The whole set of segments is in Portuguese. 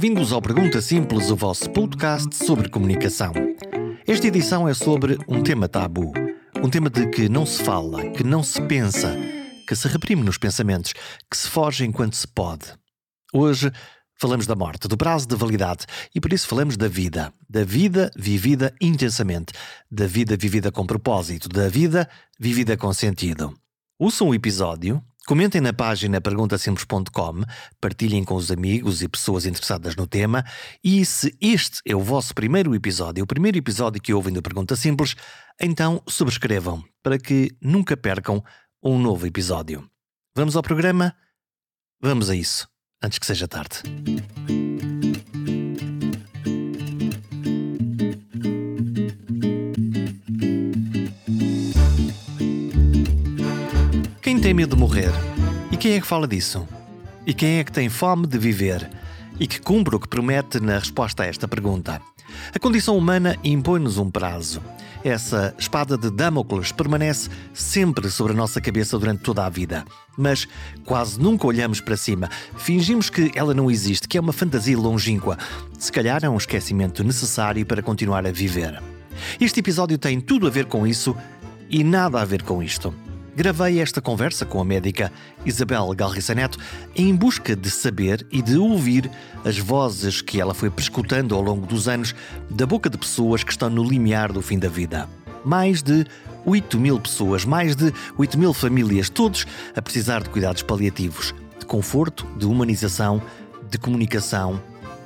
Bem-vindos ao Pergunta Simples, o vosso podcast sobre comunicação. Esta edição é sobre um tema tabu. Um tema de que não se fala, que não se pensa, que se reprime nos pensamentos, que se foge enquanto se pode. Hoje falamos da morte, do prazo de validade e por isso falamos da vida. Da vida vivida intensamente, da vida vivida com propósito, da vida vivida com sentido. Ouçam o episódio Comentem na página perguntasimples.com, partilhem com os amigos e pessoas interessadas no tema e se este é o vosso primeiro episódio, o primeiro episódio que ouvem do Pergunta Simples, então subscrevam para que nunca percam um novo episódio. Vamos ao programa? Vamos a isso, antes que seja tarde. Tem medo de morrer? E quem é que fala disso? E quem é que tem fome de viver? E que cumpre o que promete na resposta a esta pergunta? A condição humana impõe-nos um prazo. Essa espada de Damocles permanece sempre sobre a nossa cabeça durante toda a vida. Mas quase nunca olhamos para cima. Fingimos que ela não existe, que é uma fantasia longínqua. Se calhar é um esquecimento necessário para continuar a viver. Este episódio tem tudo a ver com isso e nada a ver com isto. Gravei esta conversa com a médica Isabel Galriça Neto em busca de saber e de ouvir as vozes que ela foi prescutando ao longo dos anos da boca de pessoas que estão no limiar do fim da vida. Mais de 8 mil pessoas, mais de 8 mil famílias, todos a precisar de cuidados paliativos, de conforto, de humanização, de comunicação,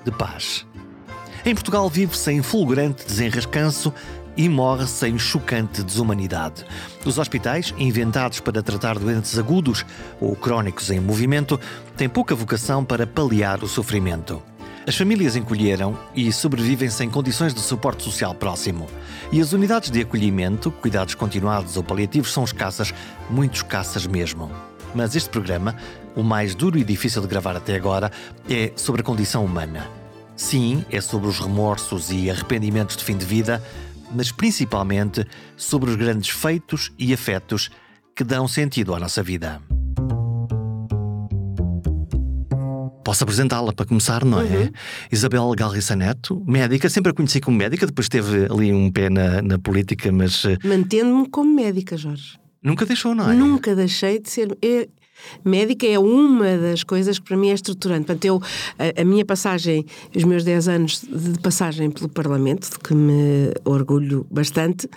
de paz. Em Portugal vive-se em fulgurante desenrascanço e morre sem chocante desumanidade. Os hospitais, inventados para tratar doentes agudos ou crónicos em movimento, têm pouca vocação para paliar o sofrimento. As famílias encolheram e sobrevivem sem condições de suporte social próximo. E as unidades de acolhimento, cuidados continuados ou paliativos são escassas, muito escassas mesmo. Mas este programa, o mais duro e difícil de gravar até agora, é sobre a condição humana. Sim, é sobre os remorsos e arrependimentos de fim de vida, mas principalmente sobre os grandes feitos e afetos que dão sentido à nossa vida. Posso apresentá-la para começar, não é? Uhum. Isabel Galriça Neto, médica, sempre a conheci como médica, depois teve ali um pé na, na política, mas. Eh, Mantendo-me como médica, Jorge. Nunca deixou, não é? Nunca deixei de ser. É, médica é uma das coisas que para mim é estruturante. Portanto, eu, a, a, minha passagem, os meus 10 anos de passagem pelo Parlamento, de que me orgulho bastante,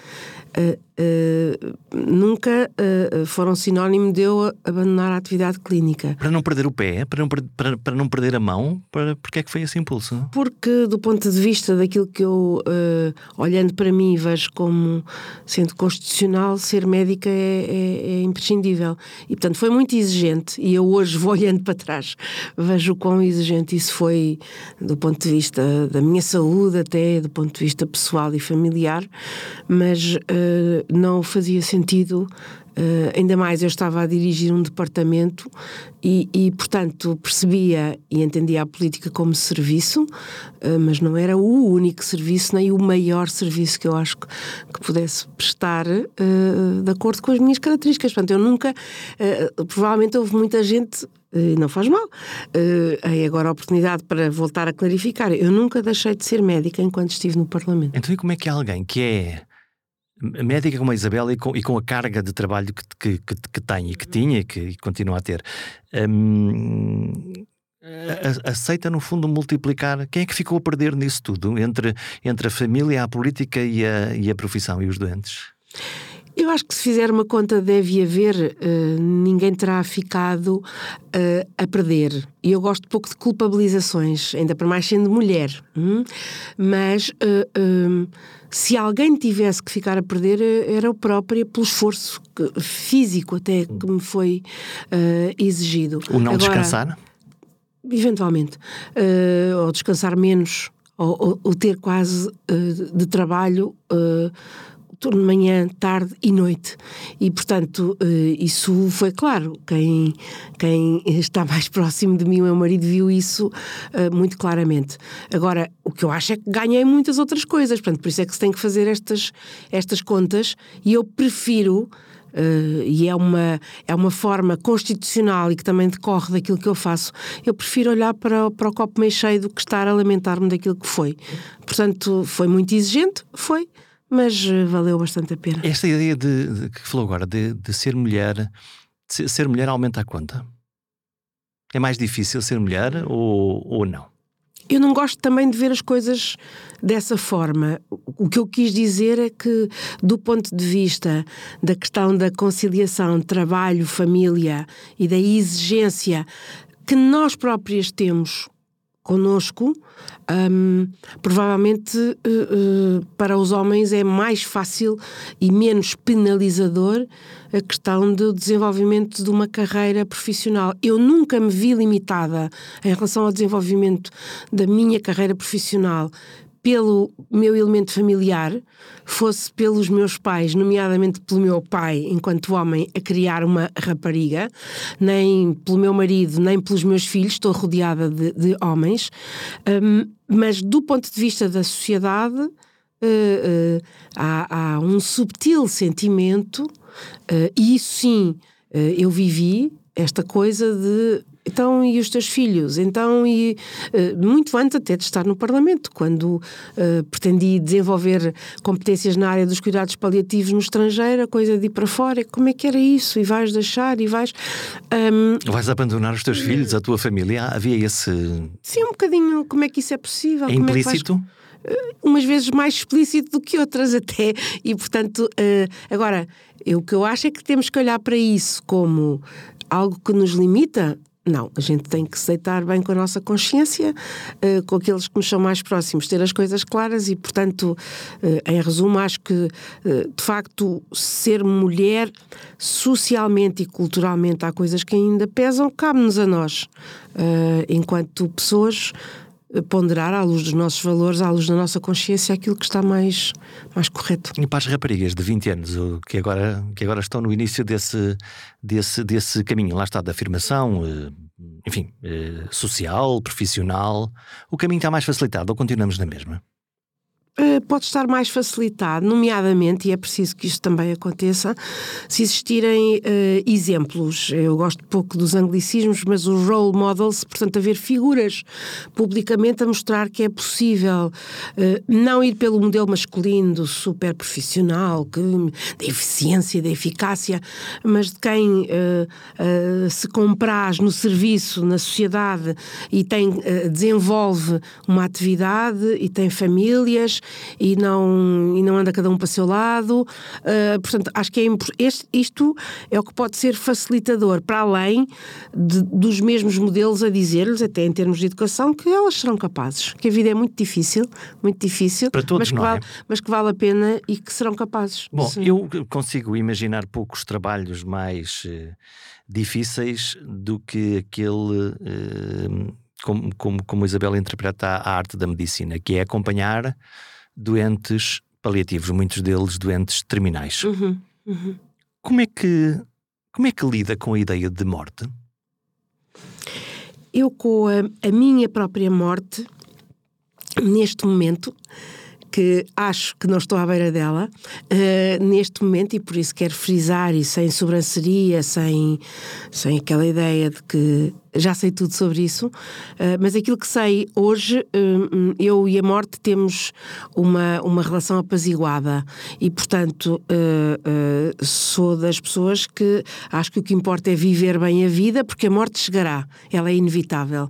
uh, uh, nunca uh, foram sinónimo de eu abandonar a atividade clínica. Para não perder o pé? Para não, para, para não perder a mão? Para, porque é que foi esse impulso? Porque, do ponto de vista daquilo que eu, olhando para mim, vejo como sendo constitucional, ser médica é, é, é imprescindível. E, portanto, foi muito exigente. E eu hoje vou olhando para trás, vejo o quão exigente isso foi do ponto de vista da minha saúde, até do ponto de vista pessoal e familiar. Mas uh, não fazia sentido. Uh, ainda mais eu estava a dirigir um departamento e, e, portanto, percebia e entendia a política como serviço, uh, mas não era o único serviço, nem o maior serviço que eu acho que, que pudesse prestar de acordo com as minhas características. Portanto, eu nunca. provavelmente houve muita gente e não faz mal. Uh, agora a oportunidade para voltar a clarificar. Eu nunca deixei de ser médica enquanto estive no Parlamento. Então, e como é que alguém que é médica como a Isabel e com, e com a carga de trabalho que, que, que, tem e que tinha e que continua a ter, hum, aceita no fundo multiplicar. Quem é que ficou a perder nisso tudo entre, entre a família, a política e a, e a profissão e os doentes? Eu acho que se fizer uma conta deve haver, uh, ninguém terá ficado uh, a perder. E eu gosto pouco de culpabilizações, ainda para mais sendo mulher. Hum? Mas uh, se alguém tivesse que ficar a perder, era o próprio, pelo esforço físico até que me foi exigido. O não Agora, descansar? Eventualmente. ou descansar menos, ou, ou, ou ter quase de trabalho turno de manhã, tarde e noite. E, portanto, eh, isso foi claro. Quem, quem está mais próximo de mim, o meu marido, viu isso eh, muito claramente. Agora, o que eu acho é que ganhei muitas outras coisas. Portanto, por isso é que se tem que fazer estas, estas contas e eu prefiro uh, e é uma, é uma forma constitucional e que também decorre daquilo que eu faço, eu prefiro olhar para, para o copo meio cheio do que estar a lamentar-me daquilo que foi. Portanto, foi muito exigente, foi, mas uh, valeu bastante a pena. Esta ideia de, de que falou agora, de, de ser mulher, de ser mulher aumenta a conta? É mais difícil ser mulher ou, ou não? Eu não gosto também de ver as coisas dessa forma. O que eu quis dizer é que, do ponto de vista da questão da conciliação trabalho, família e da exigência que nós próprias temos conosco, um, provavelmente uh, uh, para os homens é mais fácil e menos penalizador a questão do desenvolvimento de uma carreira profissional. Eu nunca me vi limitada em relação ao desenvolvimento da minha carreira profissional pelo meu elemento familiar, fosse pelos meus pais, nomeadamente pelo meu pai, enquanto homem, a criar uma rapariga, nem pelo meu marido, nem pelos meus filhos, estou rodeada de, de homens, um, mas do ponto de vista da sociedade, uh, uh, há, há, um subtil sentimento, uh, e isso sim eu vivi, esta coisa de então, e os teus filhos? Então, e uh, muito antes até de estar no Parlamento, quando uh, pretendi desenvolver competências na área dos cuidados paliativos no estrangeiro, a coisa de ir para fora, como é que era isso? E vais deixar e vais. Um... Vais abandonar os teus filhos, a tua família? Havia esse. Sim, um bocadinho. Como é que isso é possível? É implícito? É vais umas vezes mais explícito do que outras até. E, portanto, agora, eu, o que eu acho é que temos que olhar para isso como algo que nos limita, não, a gente tem que se deitar bem com a nossa consciência, uh, com aqueles que nos são mais próximos, ter as coisas claras e, portanto, uh, em resumo, acho que, uh, de facto, ser mulher, socialmente e culturalmente, há coisas que ainda pesam, cabe-nos a nós, enquanto pessoas ponderar à luz dos nossos valores, à luz da nossa consciência, aquilo que está mais, mais correto. E para as raparigas de 20 anos que agora, que agora estão no início desse, desse, desse caminho, lá está, da afirmação, eh, enfim, eh, social, profissional, o caminho está mais facilitado ou continuamos na mesma? Eh, pode estar mais facilitado, nomeadamente, e é preciso que isto também aconteça, se existirem uh, exemplos. Eu gosto pouco dos anglicismos, mas os role models, portanto, haver figuras publicamente a mostrar que é possível uh, não ir pelo modelo masculino do super profissional, que, da eficiência, da eficácia, mas de quem uh, se compraz no serviço, na sociedade e tem, desenvolve uma atividade e tem famílias e não, e não anda cada um para o seu lado. Uh, portanto, acho que é este, isto é o que pode ser facilitador, para além de, dos mesmos modelos a dizer-lhes, até em termos de educação, que elas serão capazes. Que a vida é muito difícil, muito difícil, para todos, mas, que vale, é? mas que vale a pena e que serão capazes. Bom, Sim. eu consigo imaginar poucos trabalhos mais uh, difíceis do que aquele. Uh, como, como, como Isabel interpreta a arte da medicina, que é acompanhar doentes paliativos, muitos deles doentes terminais. Uhum, uhum. Como, é que, como é que lida com a ideia de morte? Eu, com a, a minha própria morte, neste momento, que acho que não estou à beira dela uh, neste momento e por isso quero frisar e sem sobranceria, sem, sem aquela ideia de que já sei tudo sobre isso, uh, mas aquilo que sei hoje, uh, eu e a morte temos uma, uma relação apaziguada e, portanto, uh, sou das pessoas que acho que o que importa é viver bem a vida, porque a morte chegará, ela é inevitável.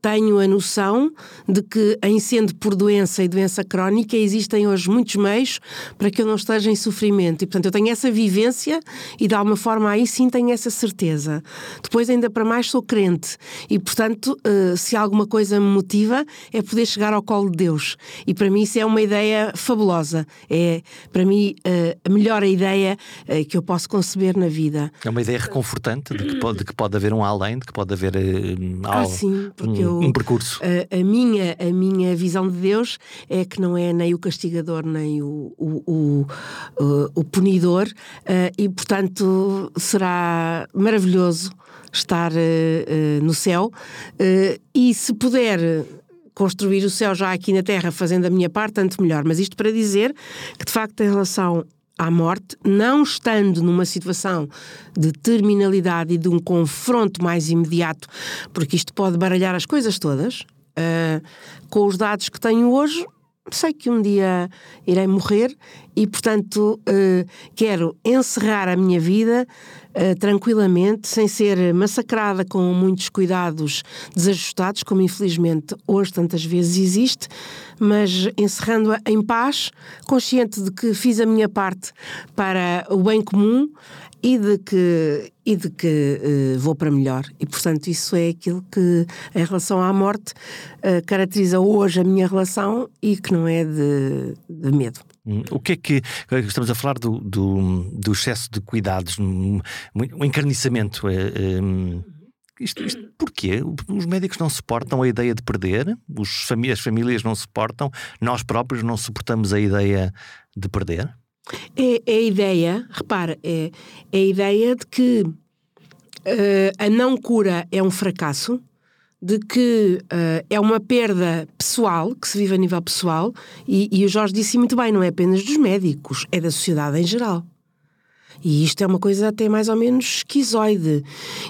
tenho a noção de que, em sendo por doença e doença crónica, existem hoje muitos meios para que eu não esteja em sofrimento e, portanto, eu tenho essa vivência e, de alguma forma, aí sim tenho essa certeza. Depois, ainda para mais mais sou crente e, portanto, uh, se alguma coisa me motiva é poder chegar ao colo de Deus. E para mim isso é uma ideia fabulosa. É, para mim, uh, a melhor ideia uh, que eu posso conceber na vida. É uma ideia reconfortante de que pode, de que pode haver um além, de que pode haver ah, sim, um, eu, um percurso. A, a, minha, a minha visão de Deus é que não é nem o castigador nem o, o, o, o punidor, e portanto será maravilhoso estar uh, uh, no céu uh, e se puder construir o céu já aqui na Terra, fazendo a minha parte, tanto melhor. Mas isto para dizer que, de facto, em relação à morte, não estando numa situação de terminalidade e de um confronto mais imediato, porque isto pode baralhar as coisas todas, uh, com os dados que tenho hoje, sei que um dia irei morrer e, portanto, quero encerrar a minha vida uh, tranquilamente, sem ser massacrada com muitos cuidados desajustados, como infelizmente hoje tantas vezes existe, mas encerrando-a em paz, consciente de que fiz a minha parte para o bem comum e de que, e de que uh, vou para melhor. E, portanto, isso é aquilo que, em relação à morte, uh, caracteriza hoje a minha relação e que não é de, de medo. Hum, o que é que. Estamos a falar do, do, do excesso de cuidados, um encarniçamento. É, um, isto, isto, porquê? Os médicos não suportam a ideia de perder, os, as famílias não suportam, nós próprios não suportamos a ideia de perder? É, é a ideia, repara, é, é a ideia de que uh, a não cura é um fracasso, de que uh, é uma perda pessoal, que se vive a nível pessoal, e, e o Jorge disse muito bem, não é apenas dos médicos, é da sociedade em geral. E isto é uma coisa até mais ou menos esquizoide,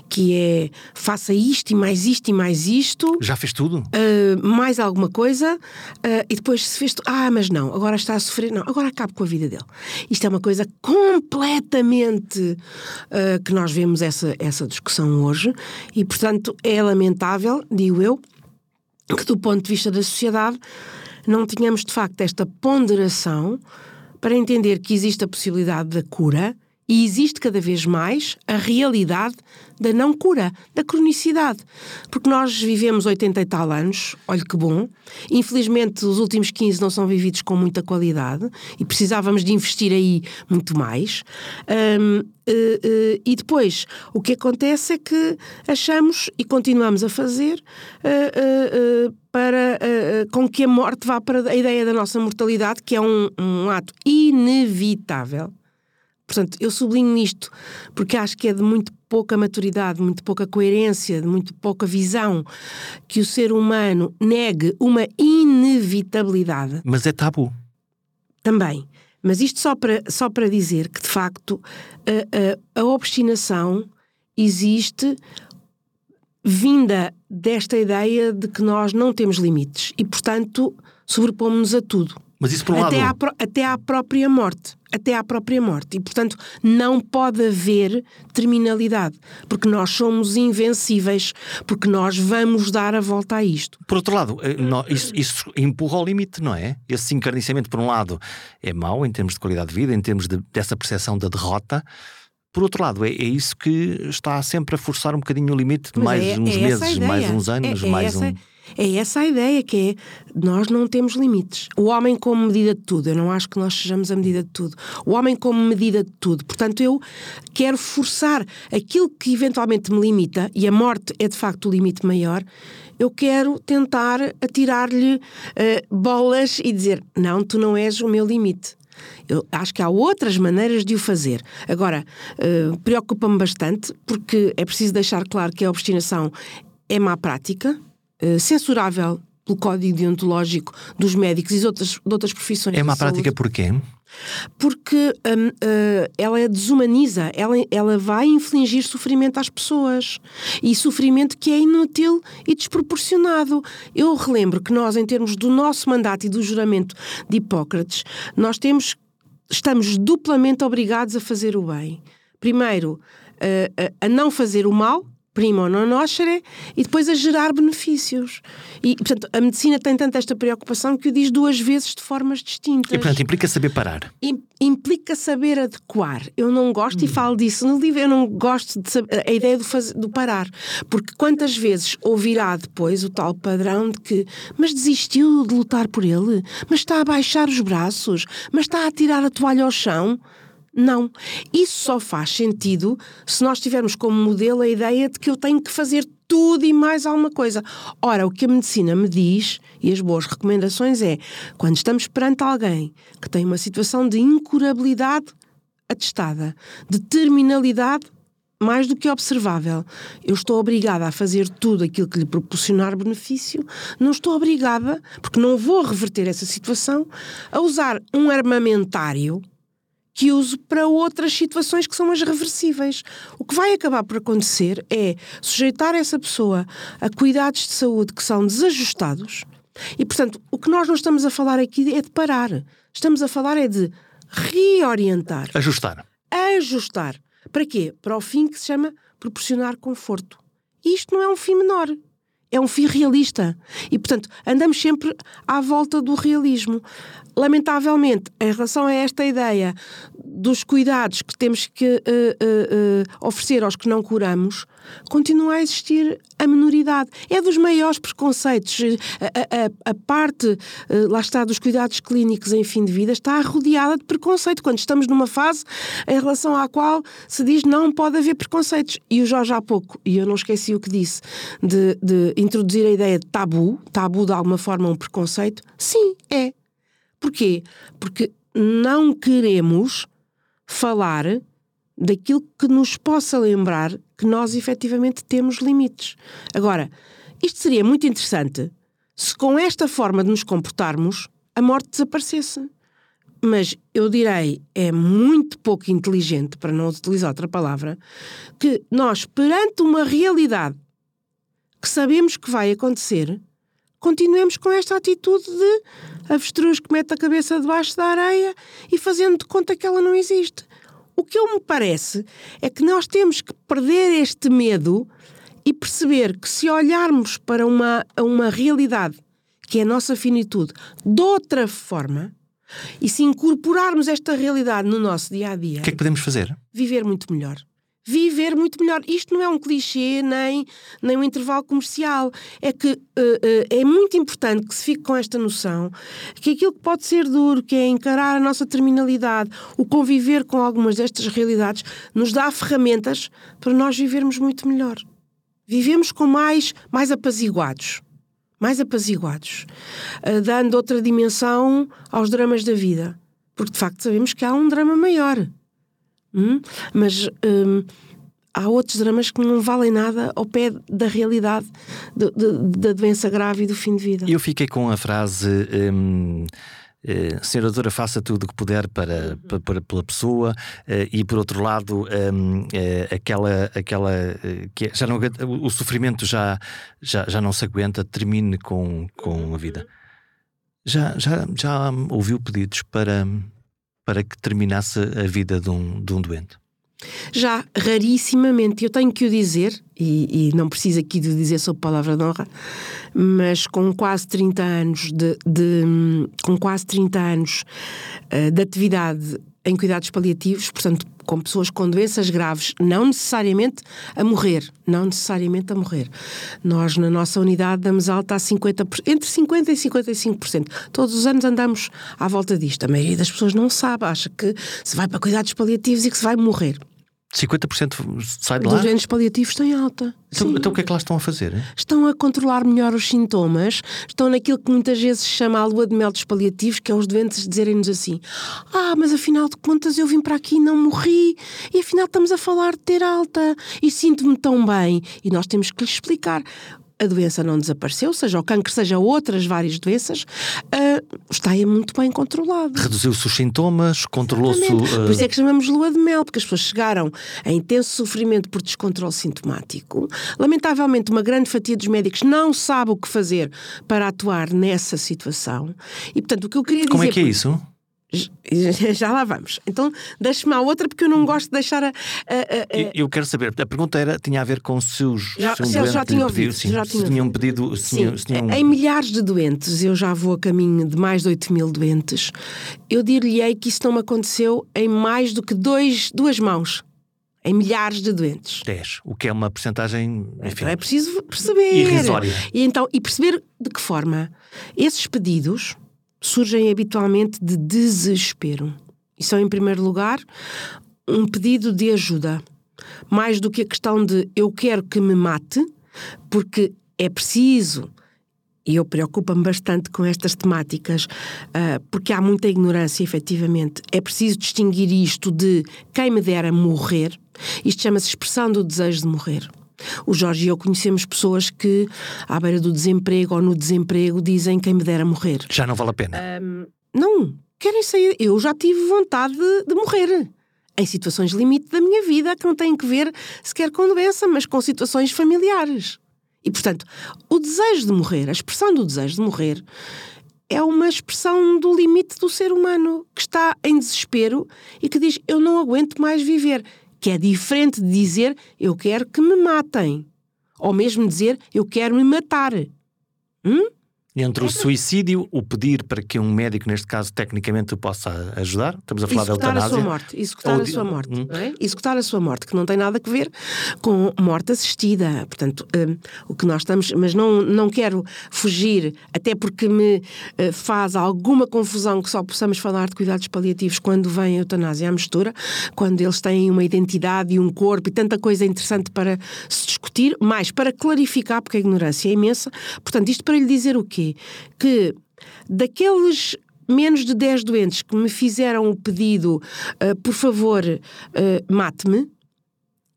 que é faça isto e mais isto e mais isto. Já fez tudo? Uh, mais alguma coisa, uh, e depois se fez. Ah, mas não, agora está a sofrer. Não, agora acabe com a vida dele. Isto é uma coisa completamente uh, que nós vemos essa, essa discussão hoje, e portanto é lamentável, digo eu, que do ponto de vista da sociedade não tenhamos de facto esta ponderação para entender que existe a possibilidade da cura e existe cada vez mais a realidade da não cura, da cronicidade. Porque nós vivemos 80 e tal anos, olha que bom. Infelizmente, os últimos 15 não são vividos com muita qualidade e precisávamos de investir aí muito mais. Um, uh, uh, e depois, o que acontece é que achamos e continuamos a fazer uh, para com que a morte vá para a ideia da nossa mortalidade, que é um, um ato inevitável Portanto, eu sublinho isto porque acho que é de muito pouca maturidade, muito pouca coerência, de muito pouca visão que o ser humano negue uma inevitabilidade. Mas é tabu. Também. Mas isto só para, só para dizer que, de facto, a, a, a obstinação existe vinda desta ideia de que nós não temos limites e, portanto, sobrepomos-nos a tudo. Mas isso por um até lado... À, até à própria morte. Até à própria morte. E, portanto, não pode haver terminalidade. Porque nós somos invencíveis. Porque nós vamos dar a volta a isto. Por outro lado, eh, isso, isso empurra ao limite, não é? Esse encarnecimento, por um lado, é mau em termos de qualidade de vida, em termos de, dessa percepção da derrota. Por outro lado, é, é, isso que está sempre a forçar um bocadinho o limite de mais é, uns é meses, mais uns anos, é, é mais um é essa a ideia, que é nós não temos limites. O homem como medida de tudo, eu não acho que nós sejamos a medida de tudo. O homem como medida de tudo. Portanto, eu quero forçar aquilo que eventualmente me limita, e a morte é de facto o limite maior, eu quero tentar atirar-lhe uh, bolas e dizer: não, tu não és o meu limite. Eu acho que há outras maneiras de o fazer. Agora, uh, preocupa-me bastante, porque é preciso deixar claro que a obstinação é má prática, censurável pelo código deontológico dos médicos e de outras, de outras profissões. É uma prática porquê? Porque um, uh, eh, ela desumaniza, ela, ela vai infligir sofrimento às pessoas. E sofrimento que é inútil e desproporcionado. Eu relembro que nós, em termos do nosso mandato e do juramento de Hipócrates, nós temos, estamos duplamente obrigados a fazer o bem. Primeiro, uh, a não fazer o mal, prima non nocere e depois a gerar benefícios. E, portanto, a medicina tem tanto esta preocupação que o diz duas vezes de formas distintas. E, portanto, implica saber parar. implica saber adequar. Eu não gosto, hum. e falo disso no livro, eu não gosto de saber, a ideia do, faz, do parar. Porque quantas vezes ouvirá depois o tal padrão de que mas desistiu de lutar por ele? Mas está a baixar os braços? Mas está a tirar a toalha ao chão? Não. Isso só faz sentido se nós tivermos como modelo a ideia de que eu tenho que fazer tudo e mais alguma coisa. Ora, o que a medicina me diz, e as boas recomendações é, quando estamos perante alguém que tem uma situação de incurabilidade atestada, de terminalidade mais do que observável. Eu estou obrigada a fazer tudo aquilo que lhe proporcionar benefício, não estou obrigada, porque não vou reverter essa situação, a usar um armamentário que uso para outras situações que são as reversíveis. O que vai acabar por acontecer é sujeitar essa pessoa a cuidados de saúde que são desajustados. E, portanto, o que nós não estamos a falar aqui é de parar. Estamos a falar é de reorientar. Ajustar. Ajustar. Para quê? Para o fim que se chama proporcionar conforto. E isto não é um fim menor é um fim realista. E, portanto, andamos sempre à volta do realismo. Lamentavelmente, em relação a esta ideia dos cuidados que temos que uh, uh, uh, oferecer aos que não curamos, continua a existir a menoridade. É dos maiores preconceitos. A, a, a, parte, lá está, dos cuidados clínicos em fim de vida está rodeada de preconceito, quando estamos numa fase em relação à qual se diz não pode haver preconceitos. E o Jorge há pouco, e eu não esqueci o que disse, de, de introduzir a ideia de tabu, tabu de alguma forma um preconceito, sim, é. Porquê? Porque não queremos falar daquilo que nos possa lembrar que nós efetivamente temos limites. Agora, isto seria muito interessante se com esta forma de nos comportarmos a morte desaparecesse. Mas eu direi, é muito pouco inteligente, para não utilizar outra palavra, que nós, perante uma realidade que sabemos que vai acontecer, continuemos com esta atitude de avestruz que mete a cabeça debaixo da areia e fazendo de conta que ela não existe. O que eu me parece é que nós temos que perder este medo e perceber que se olharmos para uma, uma realidade que é a nossa finitude de outra forma e se incorporarmos esta realidade no nosso dia a dia, o que é que podemos fazer? Viver muito melhor viver muito melhor. Isto não é um clichê nem, nem um intervalo comercial. É que uh, uh, é muito importante que se fique com esta noção que aquilo que pode ser duro, que é encarar a nossa terminalidade, o conviver com algumas destas realidades, nos dá ferramentas para nós vivermos muito melhor. Vivemos com mais, mais apaziguados. Mais apaziguados. Uh, dando outra dimensão aos dramas da vida. Porque de facto sabemos que há um drama maior Hum? Mas hum, há outros dramas que não valem nada ao pé da realidade de, da doença grave e do fim de vida. Eu fiquei com a frase. Hum... Uh, senhora doutora, faça tudo o que puder para, para, para pela pessoa uh, e por outro lado um, uh, aquela aquela que é, já não, o sofrimento já, já já não se aguenta termine com, com a vida já já já ouviu pedidos para para que terminasse a vida de um, de um doente? Já, rarissimamente, eu tenho que o dizer, e, e não preciso aqui de dizer sob palavra de honra, mas com quase 30 anos de, de com quase 30 anos uh, de atividade em cuidados paliativos, portanto, com pessoas com doenças graves, não necessariamente a morrer, não necessariamente a morrer. Nós, na nossa unidade, damos alta a 50%, entre 50% e 55%. Todos os anos andamos à volta disto. A maioria das pessoas não sabe, acha que se vai para cuidados paliativos e que se vai morrer. 50% sai de lá? Dos doentes paliativos têm alta. Então, então, o que é que lá estão a fazer? Hein? Estão a controlar melhor os sintomas, estão naquilo que muitas vezes se chama a lua de mel dos paliativos, que é os doentes dizerem-nos assim: Ah, mas afinal de contas eu vim para aqui e não morri, e afinal estamos a falar de ter alta, e sinto-me tão bem. E nós temos que lhes explicar a doença não desapareceu, seja o cancro, seja outras várias doenças, uh, está aí muito bem controlado. Reduziu-se os sintomas, controlou-se. Uh... Por isso é que chamamos lua de mel, porque as pessoas chegaram a intenso sofrimento por descontrole sintomático. Lamentavelmente, uma grande fatia dos médicos não sabe o que fazer para atuar nessa situação. E, portanto, o que eu queria Como dizer. Como é que é isso? Já lá vamos. Então, deixe-me a outra, porque eu não gosto de deixar a. a, a... Eu, eu, quero saber, a pergunta era: tinha a ver com se os. Já, se, um já tinham ouvido. Pedido, já se tinham pedido. Se sim, se tinham... Em milhares de doentes, eu já vou a caminho de mais de 8 mil doentes, eu dir-lhe-ei que isso não me aconteceu em mais do que dois, duas mãos. Em milhares de doentes. 10, o que é uma porcentagem. Então é preciso perceber. Irrisória. E, então, e perceber de que forma esses pedidos surgem habitualmente de desespero. E são, em primeiro lugar, um pedido de ajuda. Mais do que a questão de eu quero que me mate, porque é preciso. E eu preocupo-me bastante com estas temáticas, uh, porque há muita ignorância, efetivamente. É preciso distinguir isto de quem me dera morrer. Isto chama-se expressão do desejo de morrer. O Jorge e eu conhecemos pessoas que, à beira do desemprego ou no desemprego, dizem quem me dera morrer. Já não vale a pena. Um, não, querem sair. Eu já tive vontade de, de morrer em situações limite da minha vida que não têm que ver sequer com doença, mas com situações familiares. E, portanto, o desejo de morrer, a expressão do desejo de morrer, é uma expressão do limite do ser humano que está em desespero e que diz: Eu não aguento mais viver. Que é diferente de dizer: Eu quero que me matem. Ou mesmo dizer: Eu quero me matar. Hum? Entre o suicídio, o pedir para que um médico, neste caso, tecnicamente o possa ajudar, estamos a falar executar da eutanásia. A sua morte, executar a sua morte, hum. é? Executar a sua morte, que não tem nada a ver com morte assistida. Portanto, um, o que nós estamos. Mas não, não quero fugir, até porque me uh, faz alguma confusão que só possamos falar de cuidados paliativos quando vem a eutanásia à mistura, quando eles têm uma identidade e um corpo e tanta coisa interessante para se discutir, mais para clarificar, porque a ignorância é imensa. Portanto, isto para lhe dizer o quê? Que daqueles menos de 10 doentes que me fizeram o pedido, uh, por favor, uh, mate-me,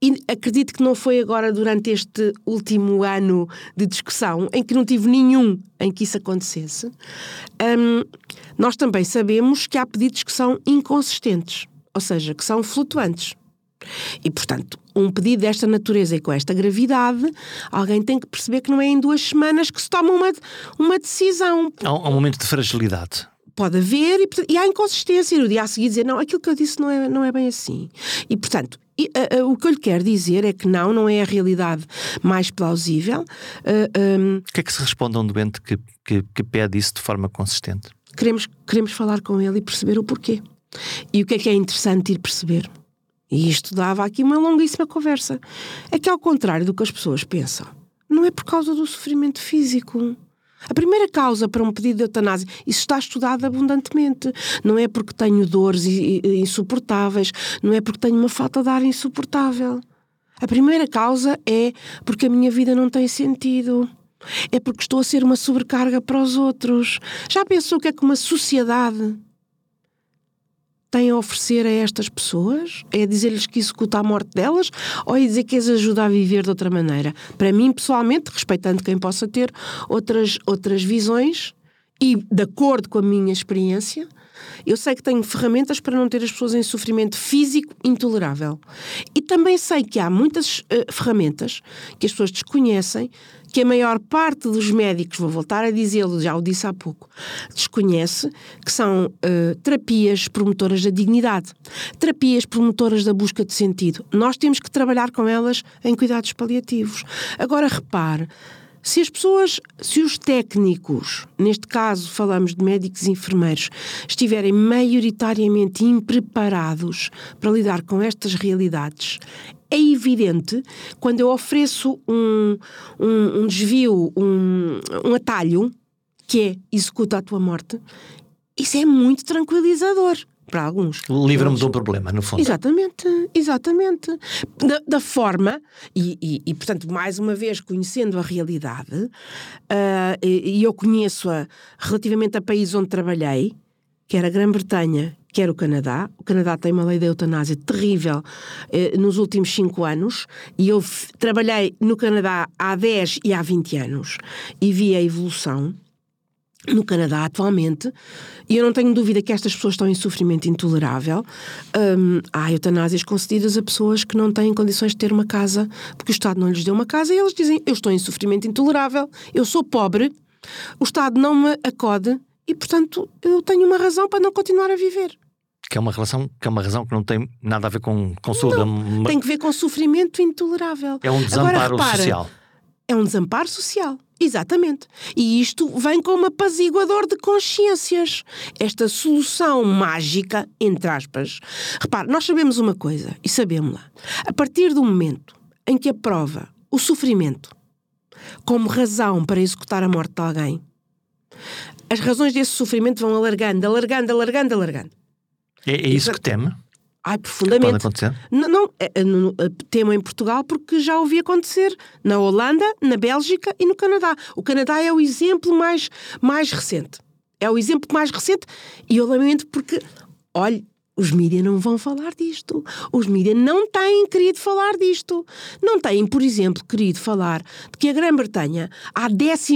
e acredito que não foi agora durante este último ano de discussão, em que não tive nenhum em que isso acontecesse, um, nós também sabemos que há pedidos que são inconsistentes, ou seja, que são flutuantes. E, portanto, um pedido desta natureza e com esta gravidade, alguém tem que perceber que não é em duas semanas que se toma uma, uma decisão. Há um, momento de fragilidade pode haver e, e, há inconsistência. E no dia a seguir dizer, não, aquilo que eu disse não é, não é bem assim. E, portanto, e, uh, uh, o que eu lhe quero dizer é que não, não é a realidade mais plausível. Uh, um, o que é que se responde a um doente que, que, que, pede isso de forma consistente? Queremos, queremos falar com ele e perceber o porquê. E o que é que é interessante ir perceber? E isto dava aqui uma longuíssima conversa. É que, ao contrário do que as pessoas pensam, não é por causa do sofrimento físico. A primeira causa para um pedido de eutanásia, isso está estudado abundantemente. Não é porque tenho dores insuportáveis, não é porque tenho uma falta de ar insuportável. A primeira causa é porque a minha vida não tem sentido. É porque estou a ser uma sobrecarga para os outros. Já pensou o que é que uma sociedade tem a oferecer a estas pessoas? É dizer-lhes que executa a morte delas ou é dizer que as ajuda a viver de outra maneira? Para mim, pessoalmente, respeitando quem possa ter outras, outras visões e de acordo com a minha experiência, eu sei que tenho ferramentas para não ter as pessoas em sofrimento físico intolerável. E também sei que há muitas uh, ferramentas que as pessoas desconhecem que a maior parte dos médicos, vou voltar a dizê-lo, já o disse há pouco, desconhece, que são uh, terapias promotoras da dignidade, terapias promotoras da busca de sentido. Nós temos que trabalhar com elas em cuidados paliativos. Agora, repare, se as pessoas, se os técnicos, neste caso falamos de médicos e enfermeiros, estiverem maioritariamente impreparados para lidar com estas realidades, é evidente quando eu ofereço um, um, um desvio, um, um atalho, que é executa a tua morte, isso é muito tranquilizador para alguns. Livra-me um problema, no fundo. Exatamente, exatamente. Da, da forma, e, e, e, portanto, mais uma vez, conhecendo a realidade, uh, e, e eu conheço-a relativamente a países onde trabalhei, que era a Grã-Bretanha quer o Canadá. O Canadá tem uma lei da eutanásia terrível eh, nos últimos cinco anos e eu trabalhei no Canadá há 10 e há 20 anos e vi a evolução no Canadá atualmente, e eu não tenho dúvida que estas pessoas estão em sofrimento intolerável. Um, há eutanásias concedidas a pessoas que não têm condições de ter uma casa, porque o Estado não lhes deu uma casa, e eles dizem: Eu estou em sofrimento intolerável, eu sou pobre, o Estado não me acode, e portanto eu tenho uma razão para não continuar a viver que é uma relação que é uma razão que não tem nada a ver com consulta. Não, tem que ver com sofrimento intolerável. É um desamparo Agora, repara, social. É um desamparo social. Exatamente. E isto vem como apaziguador de consciências. Esta solução mágica, entre aspas. Repare, nós sabemos uma coisa, e sabemos-la. A partir do momento em que aprova o sofrimento como razão para executar a morte de alguém, as razões desse sofrimento vão alargando, alargando, alargando, alargando. É, é isso que teme? Ai, profundamente. Pode acontecer? Não, não é, é, temo em Portugal porque já ouvi acontecer na Holanda, na Bélgica e no Canadá. O Canadá é o exemplo mais, mais recente. É o exemplo mais recente e eu lamento porque, olhe, os mídias não vão falar disto. Os mídias não têm querido falar disto. Não têm, por exemplo, querido falar de que a Grã-Bretanha, à 12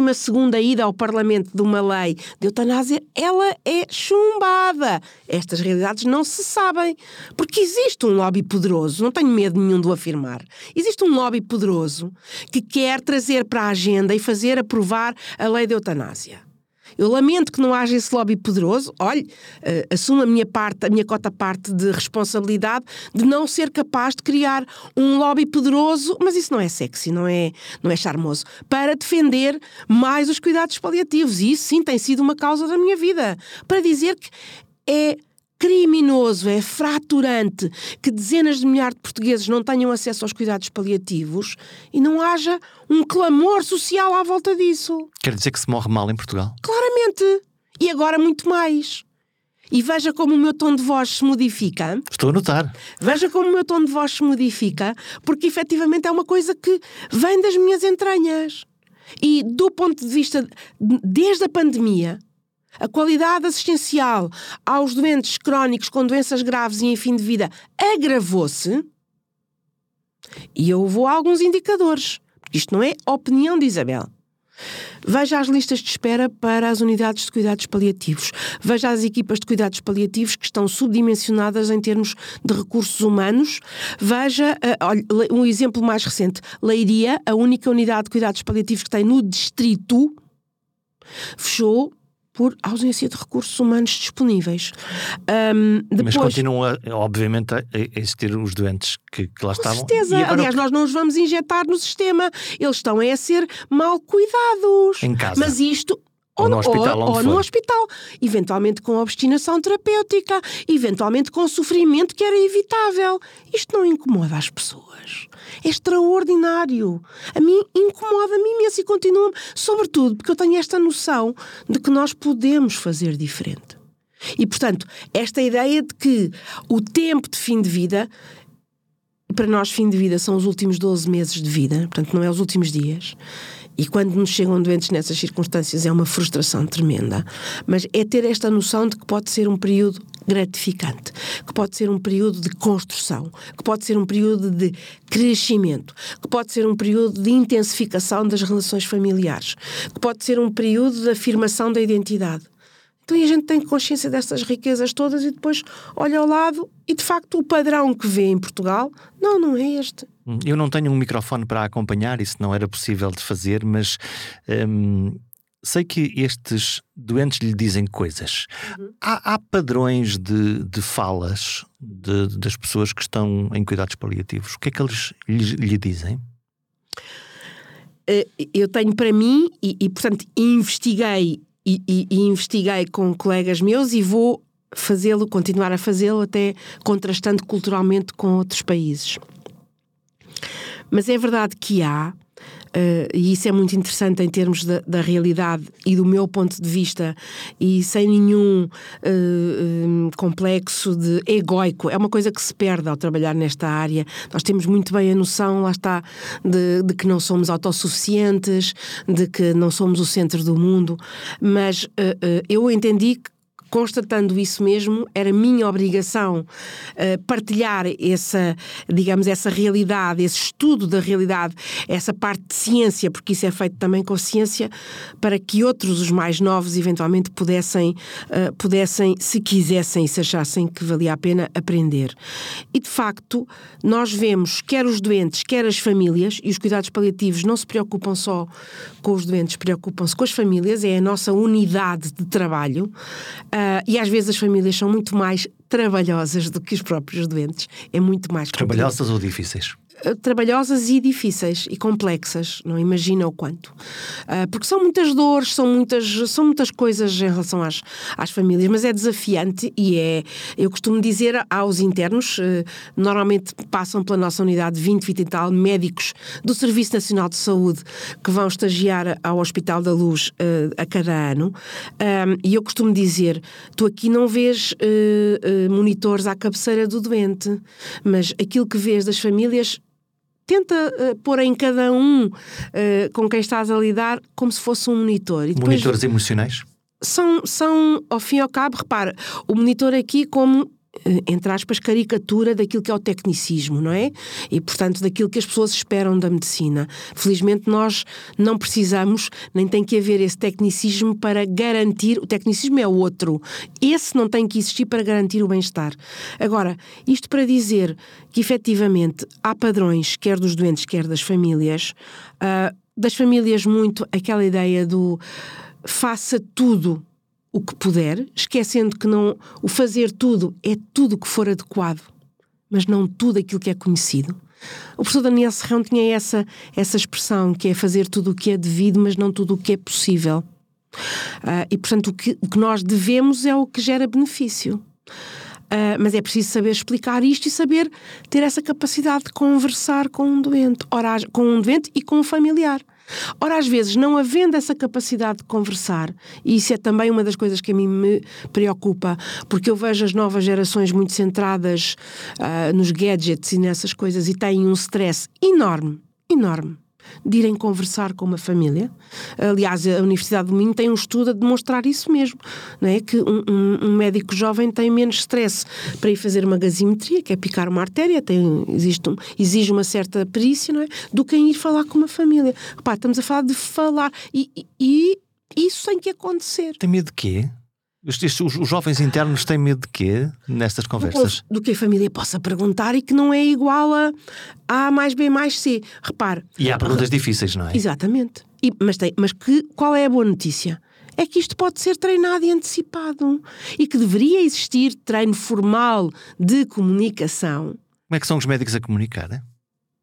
ida ao Parlamento de uma lei de eutanásia, ela é chumbada. Estas realidades não se sabem. Porque existe um lobby poderoso, não tenho medo nenhum de o afirmar. Existe um lobby poderoso que quer trazer para a agenda e fazer aprovar a lei de eutanásia. Eu lamento que não haja esse lobby poderoso. Olhe, uh, assumo a minha parte, a minha cota parte de responsabilidade de não ser capaz de criar um lobby poderoso, mas isso não é sexy, não é, não é charmoso, para defender mais os cuidados paliativos. E isso sim tem sido uma causa da minha vida. Para dizer que é criminoso, é fraturante que dezenas de milhares de portugueses não tenham acesso aos cuidados paliativos e não haja um clamor social à volta disso. Quer dizer que se morre mal em Portugal? Claramente. E agora muito mais. E veja como o meu tom de voz se modifica. Estou a notar. Veja como o meu tom de voz se modifica, porque efetivamente é uma coisa que vem das minhas entranhas. E do ponto de vista, desde a pandemia, a qualidade assistencial aos doentes crónicos com doenças graves e em fim de vida agravou-se. E eu vou a alguns indicadores. Isto não é opinião de Isabel. Veja as listas de espera para as unidades de cuidados paliativos. Veja as equipas de cuidados paliativos que estão subdimensionadas em termos de recursos humanos. Veja uh, um exemplo mais recente. Leiria, a única unidade de cuidados paliativos que tem no distrito, fechou por ausência de recursos humanos disponíveis. Um, depois... Mas continuam, obviamente, a existir os doentes que, que lá Com estavam. Com certeza. Aliás, nós não os vamos injetar no sistema. Eles estão a ser mal cuidados. Em casa. Mas isto ou, no hospital, ou, ou no hospital, eventualmente com obstinação terapêutica, eventualmente com sofrimento que era evitável. Isto não incomoda as pessoas. É extraordinário. A mim incomoda-me imenso e continua-me, sobretudo porque eu tenho esta noção de que nós podemos fazer diferente. E, portanto, esta ideia de que o tempo de fim de vida, para nós, fim de vida são os últimos 12 meses de vida, portanto, não é os últimos dias e quando nos chegam doentes nessas circunstâncias é uma frustração tremenda. Mas é ter esta noção de que pode ser um período gratificante, que pode ser um período de construção, que pode ser um período de crescimento, que pode ser um período de intensificação das relações familiares, que pode ser um período de afirmação da identidade. Então a gente tem consciência dessas riquezas todas e depois olha ao lado e de facto o padrão que vê em Portugal, não, não é este. Hum, eu não tenho um microfone para acompanhar, isso não era possível de fazer, mas hum, sei que estes doentes lhe dizem coisas. Uhum. Há, há, padrões de, de falas de, das pessoas que estão em cuidados paliativos. O que é que eles lhe, lhe dizem? Eh, eu tenho para mim, e, e portanto investiguei e, e, e investiguei com colegas meus e vou fazê-lo, continuar a fazê-lo, até contrastando culturalmente com outros países. Mas é verdade que há, Uh, e isso é muito interessante em termos da, da, realidade e do meu ponto de vista, e sem nenhum uh, complexo de egoico. É uma coisa que se perde ao trabalhar nesta área. Nós temos muito bem a noção, lá está, de, de que não somos autossuficientes, de que não somos o centro do mundo, mas uh, eu entendi que constatando isso mesmo, era minha obrigação uh, partilhar essa, digamos, essa realidade, esse estudo da realidade, essa parte de ciência, porque isso é feito também com ciência, para que outros, os mais novos, eventualmente pudessem, uh, pudessem se quisessem se achassem que valia a pena aprender. E de facto, nós vemos quer os doentes, quer as famílias, e os cuidados paliativos não se preocupam só com os doentes, preocupam-se com as famílias, é a nossa unidade de trabalho. Uh, Uh, e às vezes as famílias são muito mais trabalhosas do que os próprios doentes. É muito mais Trabalhosas ou difíceis? Eh, trabalhosas e difíceis e complexas, não imagina o quanto. Uh, porque são muitas dores, são muitas, são muitas coisas em relação às, às famílias, mas é desafiante e é. Eu costumo dizer aos internos, uh, normalmente passam pela nossa unidade 20, 20 e tal médicos do Serviço Nacional de Saúde que vão estagiar ao Hospital da Luz a cada ano, e eu costumo dizer: tu aqui não vês monitores à cabeceira do doente, mas aquilo que vês das famílias tenta uh, pôr em cada um uh, com quem estás a lidar como se fosse um monitor. E Monitores emocionais? São, são, ao fim e ao cabo, repara, o monitor aqui como entre aspas, caricatura daquilo que é o tecnicismo, não é? E, portanto, daquilo que as pessoas esperam da medicina. Felizmente, nós não precisamos, nem tem que haver esse tecnicismo para garantir. O tecnicismo é outro. Esse não tem que existir para garantir o bem-estar. Agora, isto para dizer que, efetivamente, há padrões, quer dos doentes, quer das famílias, uh, das famílias, muito aquela ideia do faça tudo o que puder, esquecendo que não o fazer tudo é tudo que for adequado, mas não tudo aquilo que é conhecido. O professor Daniel Serrão tinha essa, essa expressão, que é fazer tudo o que é devido, mas não tudo o que é possível. Uh, e, portanto, o que, o que nós devemos é o que gera benefício. Uh, mas é preciso saber explicar isto e saber ter essa capacidade de conversar com um doente, ora, com um doente e com um familiar. Ora, às vezes, não havendo essa capacidade de conversar, e isso é também uma das coisas que a mim me preocupa, porque eu vejo as novas gerações muito centradas uh, nos gadgets e nessas coisas e têm um stress enorme, enorme de irem conversar com uma família. Aliás, a Universidade do Minho tem um estudo a demonstrar isso mesmo, não é? que um, um, médico jovem tem menos stress para ir fazer uma gazimetria, que é picar uma artéria, tem, existe um, exige uma certa perícia, não é? do que em ir falar com uma família. Repá, estamos a falar de falar e, e, e isso tem que acontecer. Tem medo de quê? Os, os, jovens internos têm medo de quê nestas conversas? Do que a família possa perguntar e que não é igual a A mais B mais C. Repare. E há perguntas difíceis, não é? Exatamente. E, mas tem, mas que, qual é a boa notícia? É que isto pode ser treinado e antecipado. E que deveria existir treino formal de comunicação. Como é que são os médicos a comunicar?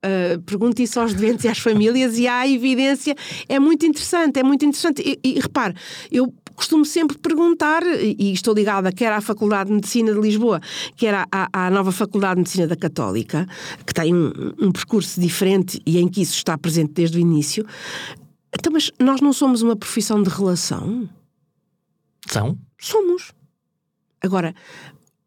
Uh, pergunte isso aos doentes e às famílias e há evidência. É muito interessante, é muito interessante. E, e repare, eu costumo sempre perguntar, e estou ligada quer à Faculdade de Medicina de Lisboa, quer à, à nova Faculdade de Medicina da Católica, que tem um, um percurso diferente e em que isso está presente desde o início. Então, mas nós não somos uma profissão de relação? São? Somos. Agora,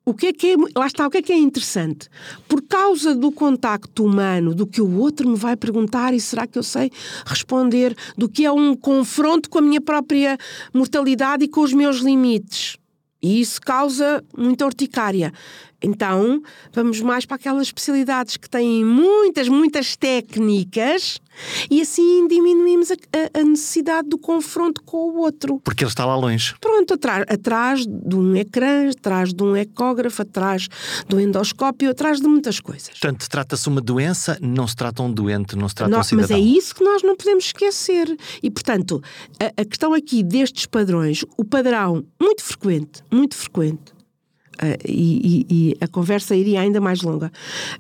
o que é que é, lá está, o que é que é interessante? Por causa do contacto humano, do que o outro me vai perguntar e será que eu sei responder, do que é um confronto com a minha própria mortalidade e com os meus limites. E isso causa muita urticária. Então, vamos mais para aquelas especialidades que têm muitas, muitas técnicas e assim diminuímos a, a, necessidade do confronto com o outro. Porque ele está lá longe. Pronto, atrás, atrás de um ecrã, atrás de um ecógrafo, atrás do endoscópio, atrás de muitas coisas. Portanto, trata-se uma doença, não se trata um doente, não se trata não, um cidadão. Mas é isso que nós não podemos esquecer. E, portanto, a, a questão aqui destes padrões, o padrão muito frequente, muito frequente, Uh, e, e, a conversa iria ainda mais longa.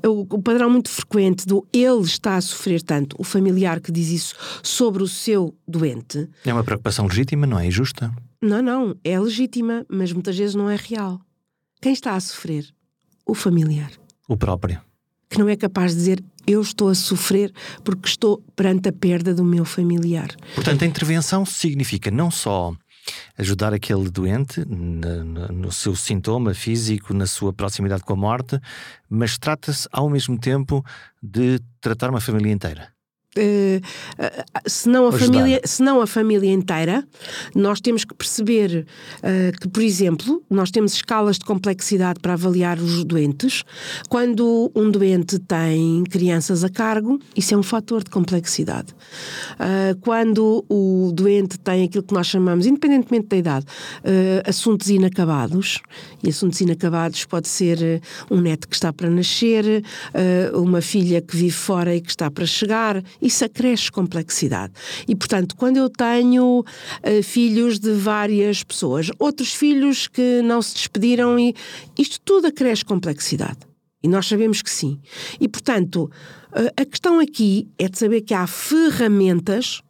O, o, padrão muito frequente do ele está a sofrer tanto, o familiar que diz isso sobre o seu doente. É uma preocupação legítima, não é injusta? Não, não, é legítima, mas muitas vezes não é real. Quem está a sofrer? O familiar. O próprio. Que não é capaz de dizer eu estou a sofrer porque estou perante a perda do meu familiar. Portanto, a intervenção significa não só ajudar aquele doente no, seu sintoma físico, na sua proximidade com a morte, mas trata-se ao mesmo tempo de tratar uma família inteira. Uh, se, não a família, se não a família inteira, nós temos que perceber uh, que, por exemplo, nós temos escalas de complexidade para avaliar os doentes. Quando um doente tem crianças a cargo, isso é um fator de complexidade. Uh, quando o doente tem aquilo que nós chamamos, independentemente da idade, assuntos inacabados, e assuntos inacabados pode ser um neto que está para nascer, uma filha que vive fora e que está para chegar isso acresce complexidade. E, portanto, quando eu tenho uh, filhos de várias pessoas, outros filhos que não se despediram, e isto tudo acresce complexidade. E nós sabemos que sim. E, portanto, uh, a questão aqui é de saber que há ferramentas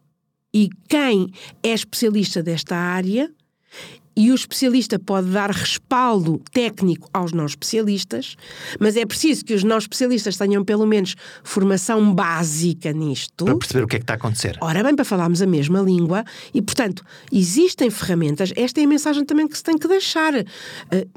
e quem é especialista desta área e o especialista pode dar respaldo técnico aos não especialistas, mas é preciso que os não especialistas tenham pelo menos formação básica nisto. Para perceber o que é que está a acontecer. Ora bem, para falarmos a mesma língua e, portanto, existem ferramentas. Esta é a mensagem também que se tem que deixar. Uh,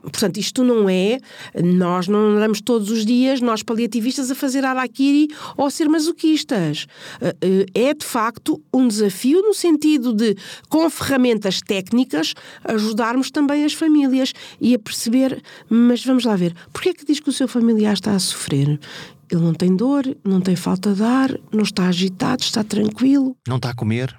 portanto, isto não é. Nós não andamos todos os dias, nós paliativistas, a fazer araquiri ou a ser masoquistas. Uh, uh, é, de facto, um desafio no sentido de, com ferramentas técnicas, ajudar ajudarmos também as famílias e a perceber, mas vamos lá ver, porquê é que diz que o seu familiar está a sofrer? Ele não tem dor, não tem falta de ar, não está agitado, está tranquilo. Não está a comer?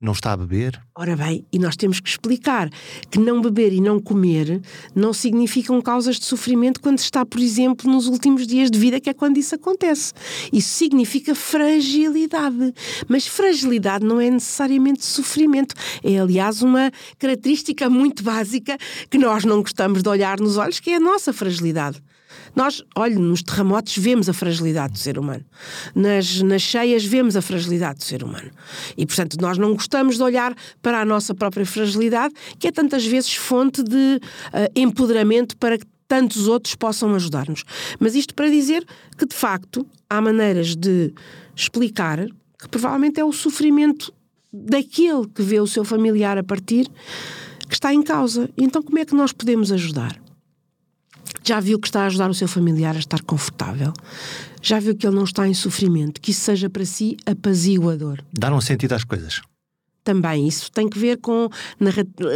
Não está a beber? Ora bem, e nós temos que explicar que não beber e não comer não significam causas de sofrimento quando está, por exemplo, nos últimos dias de vida, que é quando isso acontece. Isso significa fragilidade. Mas fragilidade não é necessariamente sofrimento. É, aliás, uma característica muito básica que nós não gostamos de olhar nos olhos, que é a nossa fragilidade. Nós, olha, nos terremotos vemos a fragilidade do ser humano. Nas, nas cheias vemos a fragilidade do ser humano. E, portanto, nós não gostamos de olhar para a nossa própria fragilidade, que é tantas vezes fonte de uh, empoderamento para que tantos outros possam ajudar-nos. Mas isto para dizer que, de facto, há maneiras de explicar que provavelmente é o sofrimento daquele que vê o seu familiar a partir que está em causa. Então, como é que nós podemos ajudar? Já viu que está a ajudar o seu familiar a estar confortável? Já viu que ele não está em sofrimento? Que isso seja para si apaziguador? Dar um sentido às coisas também. Isso tem que ver com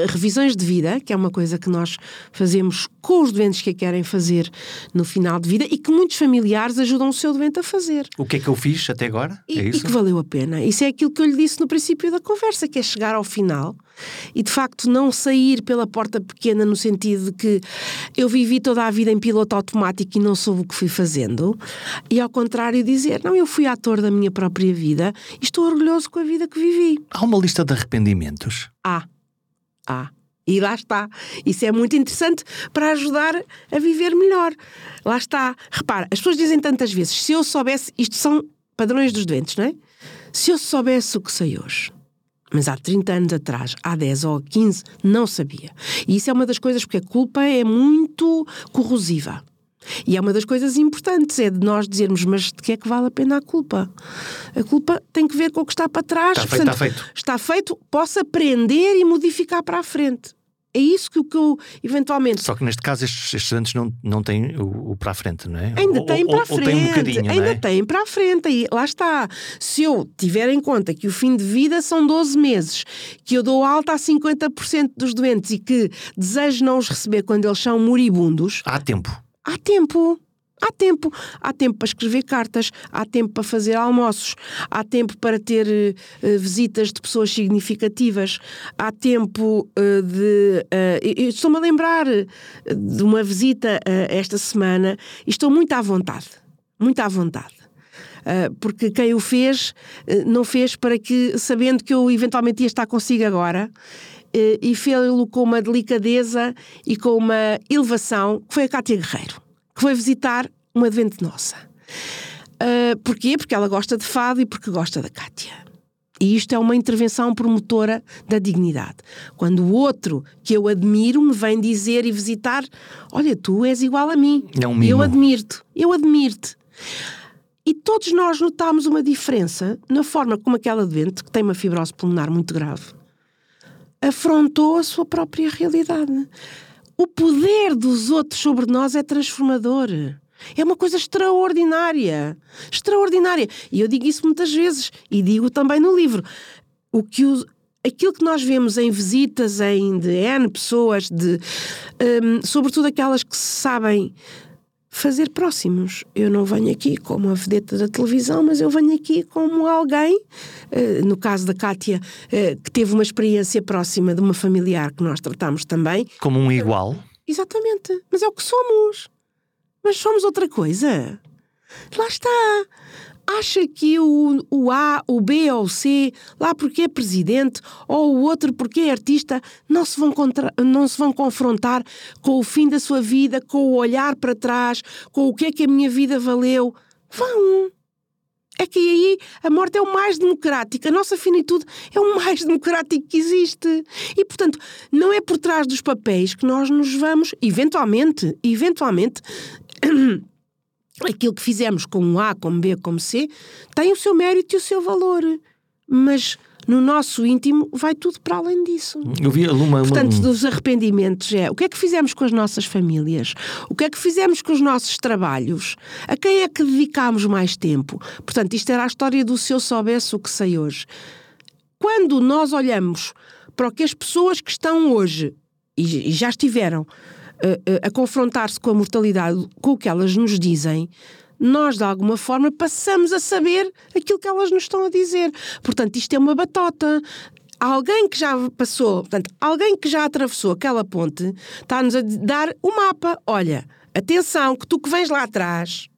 revisões de vida, que é uma coisa que nós fazemos com os doentes que a querem fazer no final de vida e que muitos familiares ajudam o seu doente a fazer. O que é que eu fiz até agora? E, é isso? e que valeu a pena. Isso é aquilo que eu lhe disse no princípio da conversa, que é chegar ao final e de facto não sair pela porta pequena no sentido de que eu vivi toda a vida em piloto automático e não soube o que fui fazendo, e ao contrário dizer, não, eu fui ator da minha própria vida e estou orgulhoso com a vida que vivi. Há uma lista de arrependimentos? Há. Há. E lá está. Isso é muito interessante para ajudar a viver melhor. Lá está. Repara, as pessoas dizem tantas vezes: se eu soubesse, isto são padrões dos doentes, não é? Se eu soubesse o que sei hoje, mas há 30 anos atrás, há 10 ou 15, não sabia. E isso é uma das coisas porque a culpa é muito corrosiva. E é uma das coisas importantes, é de nós dizermos, mas de que é que vale a pena a culpa? A culpa tem que ver com o que está para trás. Está feito, Portanto, está feito. Está feito, posso aprender e modificar para a frente. É isso que, que eu eventualmente. Só que neste caso estes, estes estudantes não, não têm o, o para a frente, não é? Ainda têm para a frente. Ou um bocadinho, ainda é? têm para a frente. E lá está. Se eu tiver em conta que o fim de vida são 12 meses, que eu dou alta a 50% dos doentes e que desejo não os receber quando eles são moribundos. Há tempo. Há tempo. Há tempo. Há tempo para escrever cartas, há tempo para fazer almoços, há tempo para ter uh, visitas de pessoas significativas, há tempo uh, de. Uh, Estou-me a lembrar de uma visita esta semana e estou muito à vontade. Muito à vontade. porque quem o fez, não fez para que, sabendo que eu eventualmente ia estar consigo agora, e fê-lo com uma delicadeza e com uma elevação, que foi a Cátia Guerreiro que foi visitar uma doente nossa. Uh, porquê? Porque ela gosta de fado e porque gosta da Cátia. E isto é uma intervenção promotora da dignidade. Quando o outro que eu admiro me vem dizer e visitar: Olha, tu és igual a mim. É um. Eu admiro-te. Eu admiro-te. E todos nós notámos uma diferença na forma como aquela doente, que tem uma fibrose pulmonar muito grave, afrontou a sua própria realidade. O poder dos outros sobre nós é transformador. É uma coisa extraordinária. Extraordinária. E eu digo isso muitas vezes e digo também no livro. O que os, aquilo que nós vemos em visitas em de N pessoas, de, um, sobretudo aquelas que sabem fazer próximos. Eu não venho aqui como a vedeta da televisão, mas eu venho aqui como alguém, uh, no caso da Kátia, uh, que teve uma experiência próxima de uma familiar que nós tratamos também. Como um igual? Exatamente. Mas é o que somos. Mas somos outra coisa. Lá está acha que o, o A, o B ou o C, lá porque é presidente, ou o outro porque é artista, não se, vão contra, não se vão confrontar com o fim da sua vida, com o olhar para trás, com o que é que a minha vida valeu? Vão! É que aí a morte é o mais democrático, a nossa finitude é o mais democrático que existe. E, portanto, não é por trás dos papéis que nós nos vamos, eventualmente, eventualmente, aquilo que fizemos com A, como B, como C, tem o seu mérito e o seu valor. Mas no nosso íntimo vai tudo para além disso. Eu vi uma, uma... Portanto, dos arrependimentos é o que é que fizemos com as nossas famílias? O que é que fizemos com os nossos trabalhos? A quem é que dedicámos mais tempo? Portanto, isto era a história do se eu soubesse o que sei hoje. Quando nós olhamos para o que as pessoas que estão hoje e, já estiveram a confrontar-se com a mortalidade, com o que elas nos dizem, nós, de alguma forma, passamos a saber aquilo que elas nos estão a dizer. Portanto, isto é uma batota. Alguém que já passou, portanto, alguém que já atravessou aquela ponte, está-nos a dar o mapa. Olha, atenção, que tu que vens lá atrás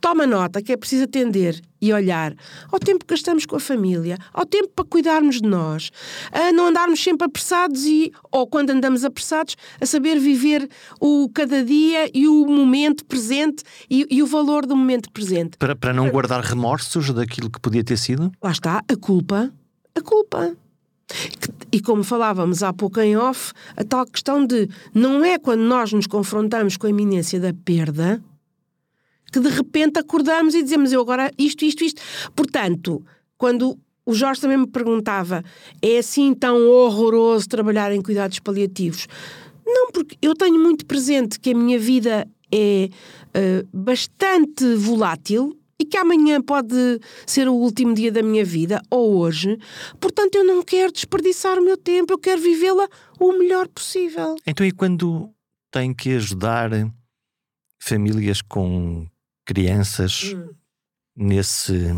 Toma nota que é preciso atender e olhar ao tempo que gastamos com a família, ao tempo para cuidarmos de nós, a não andarmos sempre apressados e, ou quando andamos apressados, a saber viver o cada dia e o momento presente e, e o valor do momento presente. Para, para não guardar remorsos daquilo que podia ter sido? Lá está, a culpa. A culpa. E como falávamos há pouco em off, a tal questão de não é quando nós nos confrontamos com a iminência da perda que de repente acordamos e dizemos eu agora isto, isto, isto. Portanto, quando o Jorge também me perguntava, é assim tão horroroso trabalhar em cuidados paliativos? Não, porque eu tenho muito presente que a minha vida é uh, bastante volátil e que amanhã pode ser o último dia da minha vida, ou hoje. Portanto, eu não quero desperdiçar o meu tempo, eu quero vivê-la o melhor possível. Então, e quando tem que ajudar famílias com crianças hum. nesse,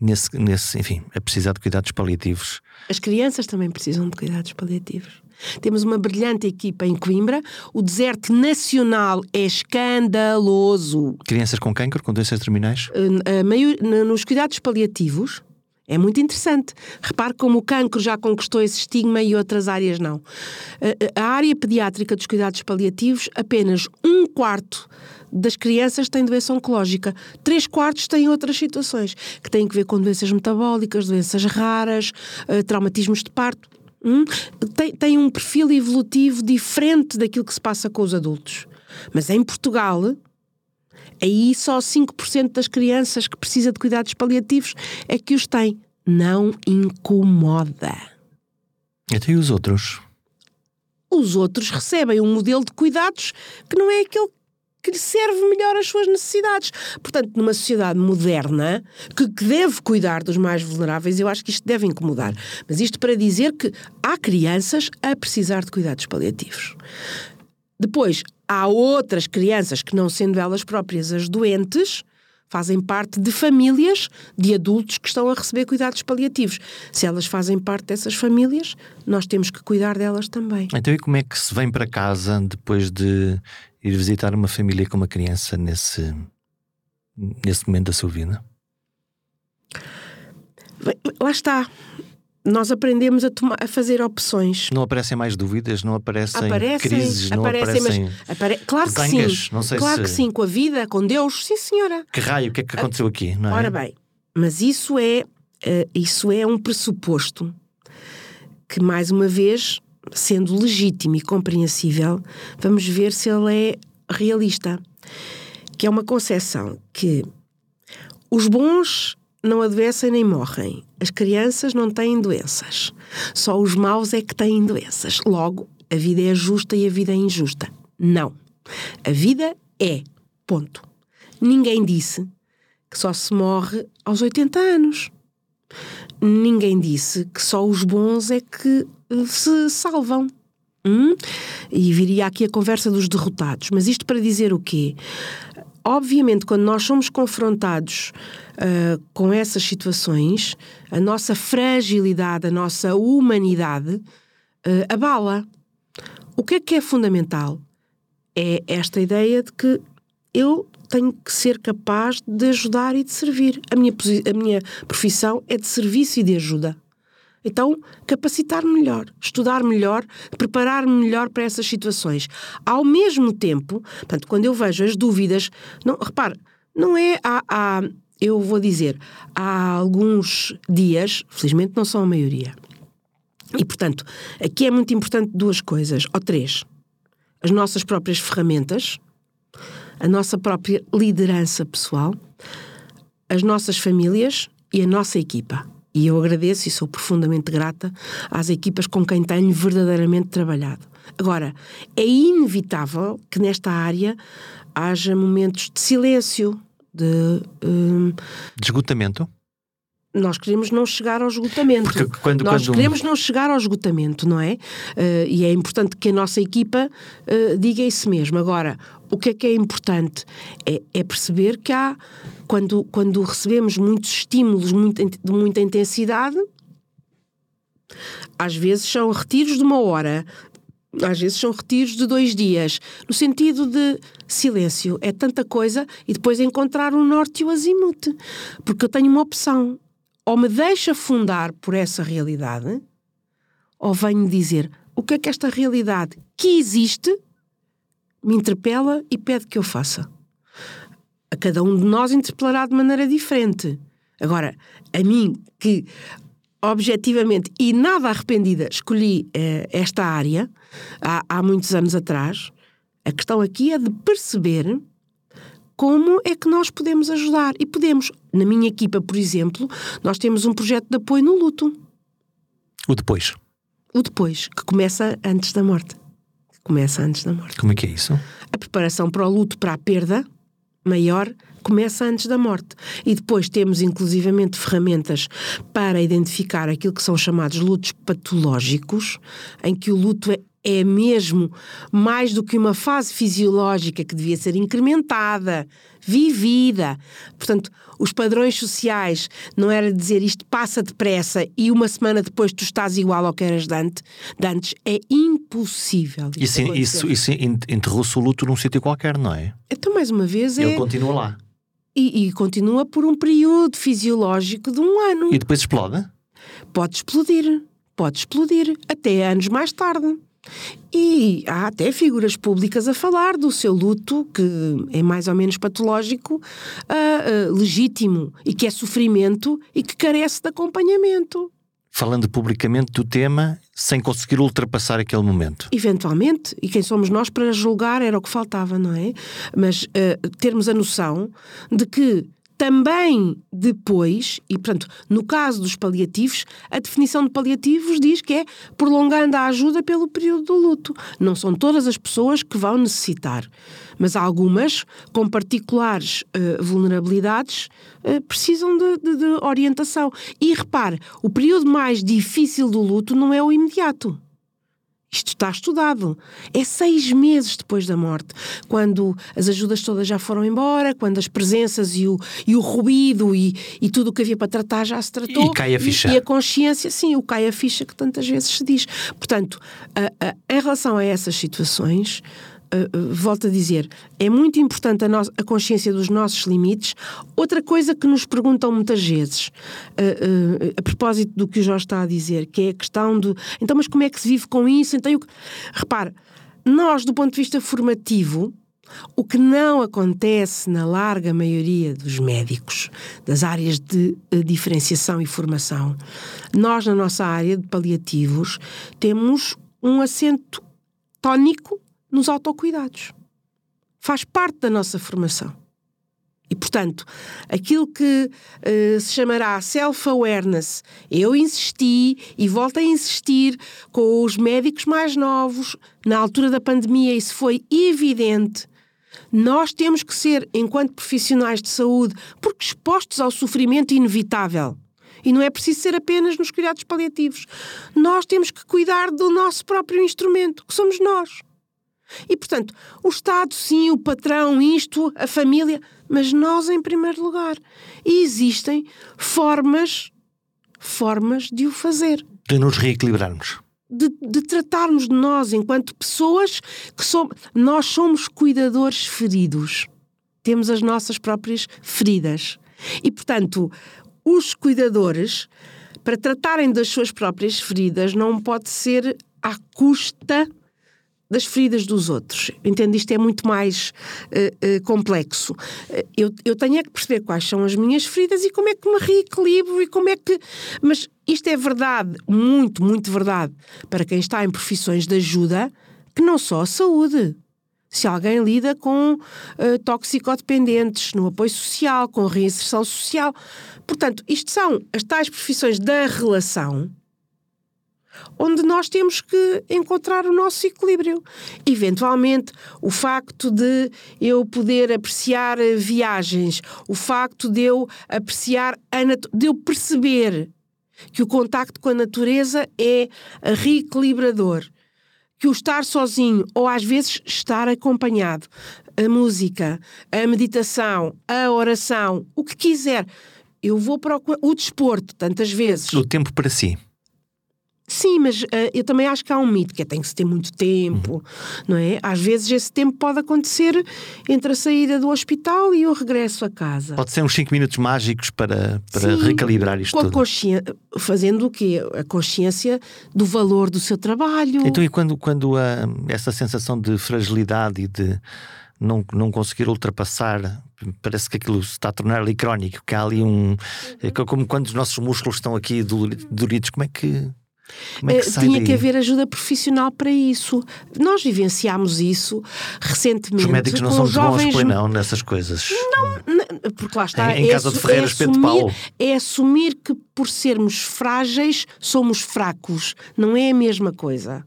nesse, nesse, enfim, a precisar de cuidados paliativos. As crianças também precisam de cuidados paliativos. Temos uma brilhante equipa em Coimbra. O deserto nacional é escandaloso. Crianças com câncer, com doenças terminais? Meio, nos cuidados paliativos, é muito interessante. Repare como o cancro já conquistou esse estigma e outras áreas não. A área pediátrica dos cuidados paliativos, apenas um quarto das crianças têm doença oncológica. Três quartos têm outras situações, que têm que ver com doenças metabólicas, doenças raras, eh, traumatismos de parto. Hum? Tem, tem um perfil evolutivo diferente daquilo que se passa com os adultos. Mas em Portugal, Aí só 5% das crianças que precisam de cuidados paliativos é que os têm. Não incomoda. Até os outros? Os outros recebem um modelo de cuidados que não é aquele que lhe serve melhor às suas necessidades. Portanto, numa sociedade moderna, que, que, deve cuidar dos mais vulneráveis, eu acho que isto deve incomodar. Mas isto para dizer que há crianças a precisar de cuidados paliativos. Depois, há outras crianças que, não sendo elas próprias as doentes, fazem parte de famílias de adultos que estão a receber cuidados paliativos. Se elas fazem parte dessas famílias, nós temos que cuidar delas também. Então, e como é que se vem para casa depois de ir visitar uma família com uma criança nesse, nesse momento da sua vida? Lá está nós aprendemos a, tomar, a fazer opções. Não aparecem mais dúvidas, não aparecem, aparecem crises, não aparecem. aparecem apare... Claro que sim. Claro se... que sim, com a vida, com Deus, sim, senhora. Que raio, o que é que aconteceu aqui? É? Ora bem, mas isso é, uh, isso é um pressuposto que, mais uma vez, sendo legítimo e compreensível, vamos ver se ele é realista. Que é uma concepção que os bons não adoecem nem morrem. As crianças não têm doenças. Só os maus é que têm doenças. Logo, a vida é justa e a vida é injusta. Não. A vida é. Ponto. Ninguém disse que só se morre aos 80 anos. Ninguém disse que só os bons é que se salvam. Hum? E viria aqui a conversa dos derrotados. Mas isto para dizer o quê? Obviamente, quando nós somos confrontados uh, com essas situações, a nossa fragilidade, a nossa humanidade uh, abala. O que é que é fundamental? É esta ideia de que eu tenho que ser capaz de ajudar e de servir. A minha, a minha profissão é de serviço e de ajuda. Então, capacitar-me melhor, estudar melhor, preparar-me melhor para essas situações. Ao mesmo tempo, portanto, quando eu vejo as dúvidas, não, repare, não é há, há, eu vou dizer, há alguns dias, felizmente não são a maioria. E, portanto, aqui é muito importante duas coisas, ou três. As nossas próprias ferramentas, a nossa própria liderança pessoal, as nossas famílias e a nossa equipa. E eu agradeço e sou profundamente grata às equipas com quem tenho verdadeiramente trabalhado. Agora, é inevitável que nesta área haja momentos de silêncio, de. Um, de esgotamento? nós queremos não chegar ao esgotamento. Porque quando, nós quando... queremos não chegar ao esgotamento, não é? Uh, e é importante que a nossa equipa uh, diga isso mesmo. Agora, o que é que é importante? É, é perceber que há, quando, quando recebemos muitos estímulos muito, de muita intensidade, às vezes são retiros de uma hora, às vezes são retiros de dois dias, no sentido de silêncio, é tanta coisa, e depois encontrar o norte e o azimute. Porque eu tenho uma opção. Ou me deixo afundar por essa realidade, ou venho dizer o que é que esta realidade que existe me interpela e pede que eu faça. A cada um de nós interpelará de maneira diferente. Agora, a mim, que objetivamente e nada arrependida escolhi eh, esta área há, há muitos anos atrás, a questão aqui é de perceber como é que nós podemos ajudar. E podemos, na minha equipa, por exemplo, nós temos um projeto de apoio no luto. O depois. O depois, que começa antes da morte. Começa antes da morte. Como é que é isso? A preparação para o luto, para a perda maior, começa antes da morte. E depois temos inclusivamente ferramentas para identificar aquilo que são chamados lutos patológicos, em que o luto é é mesmo mais do que uma fase fisiológica que devia ser incrementada, vivida. Portanto, os padrões sociais não era dizer isto passa depressa e uma semana depois tu estás igual ao que eras de antes. É impossível. Isso, isso, isso enterrou-se o luto num sítio qualquer, não é? Então, mais uma vez, Ele é... continua lá. E, e, continua por um período fisiológico de um ano. E depois explode? Pode explodir. Pode explodir. Até anos mais tarde. E há até figuras públicas a falar do seu luto, que é mais ou menos patológico, uh, uh, legítimo, e que é sofrimento e que carece de acompanhamento. Falando publicamente do tema, sem conseguir ultrapassar aquele momento. Eventualmente, e quem somos nós para julgar era o que faltava, não é? Mas uh, termos a noção de que também depois, e portanto, no caso dos paliativos, a definição de paliativos diz que é prolongando a ajuda pelo período do luto. Não são todas as pessoas que vão necessitar, mas algumas, com particulares uh, vulnerabilidades, uh, precisam de, de, de orientação. E repare, o período mais difícil do luto não é o imediato. Isto está estudado. É seis meses depois da morte, quando as ajudas todas já foram embora, quando as presenças e o, e o ruído e, e tudo o que havia para tratar já se tratou. E cai a ficha. E, e a consciência, sim, o cai a ficha que tantas vezes se diz. Portanto, a, a, em relação a essas situações, uh, volto a dizer, é muito importante a, a, consciência dos nossos limites. Outra coisa que nos perguntam muitas vezes, uh, uh, a propósito do que o Jorge está a dizer, que é a questão do então, mas como é que se vive com isso? Então, eu, repare, nós, do ponto de vista formativo, o que não acontece na larga maioria dos médicos, das áreas de diferenciação e formação, nós, na nossa área de paliativos, temos um acento tónico nos autocuidados. Faz parte da nossa formação. E, portanto, aquilo que uh, se chamará self-awareness, eu insisti e volto a insistir com os médicos mais novos, na altura da pandemia, isso foi evidente. Nós temos que ser, enquanto profissionais de saúde, porque expostos ao sofrimento inevitável. E não é preciso ser apenas nos cuidados paliativos. Nós temos que cuidar do nosso próprio instrumento, que somos nós. E, portanto, o Estado, sim, o patrão, isto, a família, mas nós em primeiro lugar. E existem formas, formas de o fazer. De nos reequilibrarmos. De, de tratarmos de nós enquanto pessoas que somos. Nós somos cuidadores feridos. Temos as nossas próprias feridas. E, portanto, os cuidadores, para tratarem das suas próprias feridas, não pode ser à custa das feridas dos outros. Entendo, isto é muito mais uh, uh, complexo. Uh, eu, eu tenho é que perceber quais são as minhas feridas e como é que me reequilibro e como é que. Mas isto é verdade, muito, muito verdade, para quem está em profissões de ajuda, que não só a saúde. Se alguém lida com uh, toxicodependentes, no apoio social, com reinserção social. Portanto, isto são as tais profissões da relação onde nós temos que encontrar o nosso equilíbrio. Eventualmente, o facto de eu poder apreciar viagens, o facto de eu apreciar, a de eu perceber que o contacto com a natureza é reequilibrador, que o estar sozinho ou às vezes estar acompanhado, a música, a meditação, a oração, o que quiser, eu vou procurar o desporto tantas vezes. O tempo para si. Sim, mas uh, eu também acho que há um mito que é tem que se ter muito tempo, uhum. não é? Às vezes esse tempo pode acontecer entre a saída do hospital e o regresso a casa. Pode ser uns 5 minutos mágicos para, para Sim, recalibrar isto tudo. A fazendo o quê? A consciência do valor do seu trabalho. Então, e quando, quando uh, essa sensação de fragilidade e de não, não conseguir ultrapassar, parece que aquilo se está a tornar ali crónico, que há ali um. É como quando os nossos músculos estão aqui doridos, como é que é que uh, tinha daí? que haver ajuda profissional para isso. Nós vivenciámos isso recentemente. Os médicos não são jovens... bons, não, nessas coisas. Não, porque lá está. Em, em é, casa de Ferreira, é assumir, Paulo. é assumir que por sermos frágeis somos fracos. Não é a mesma coisa.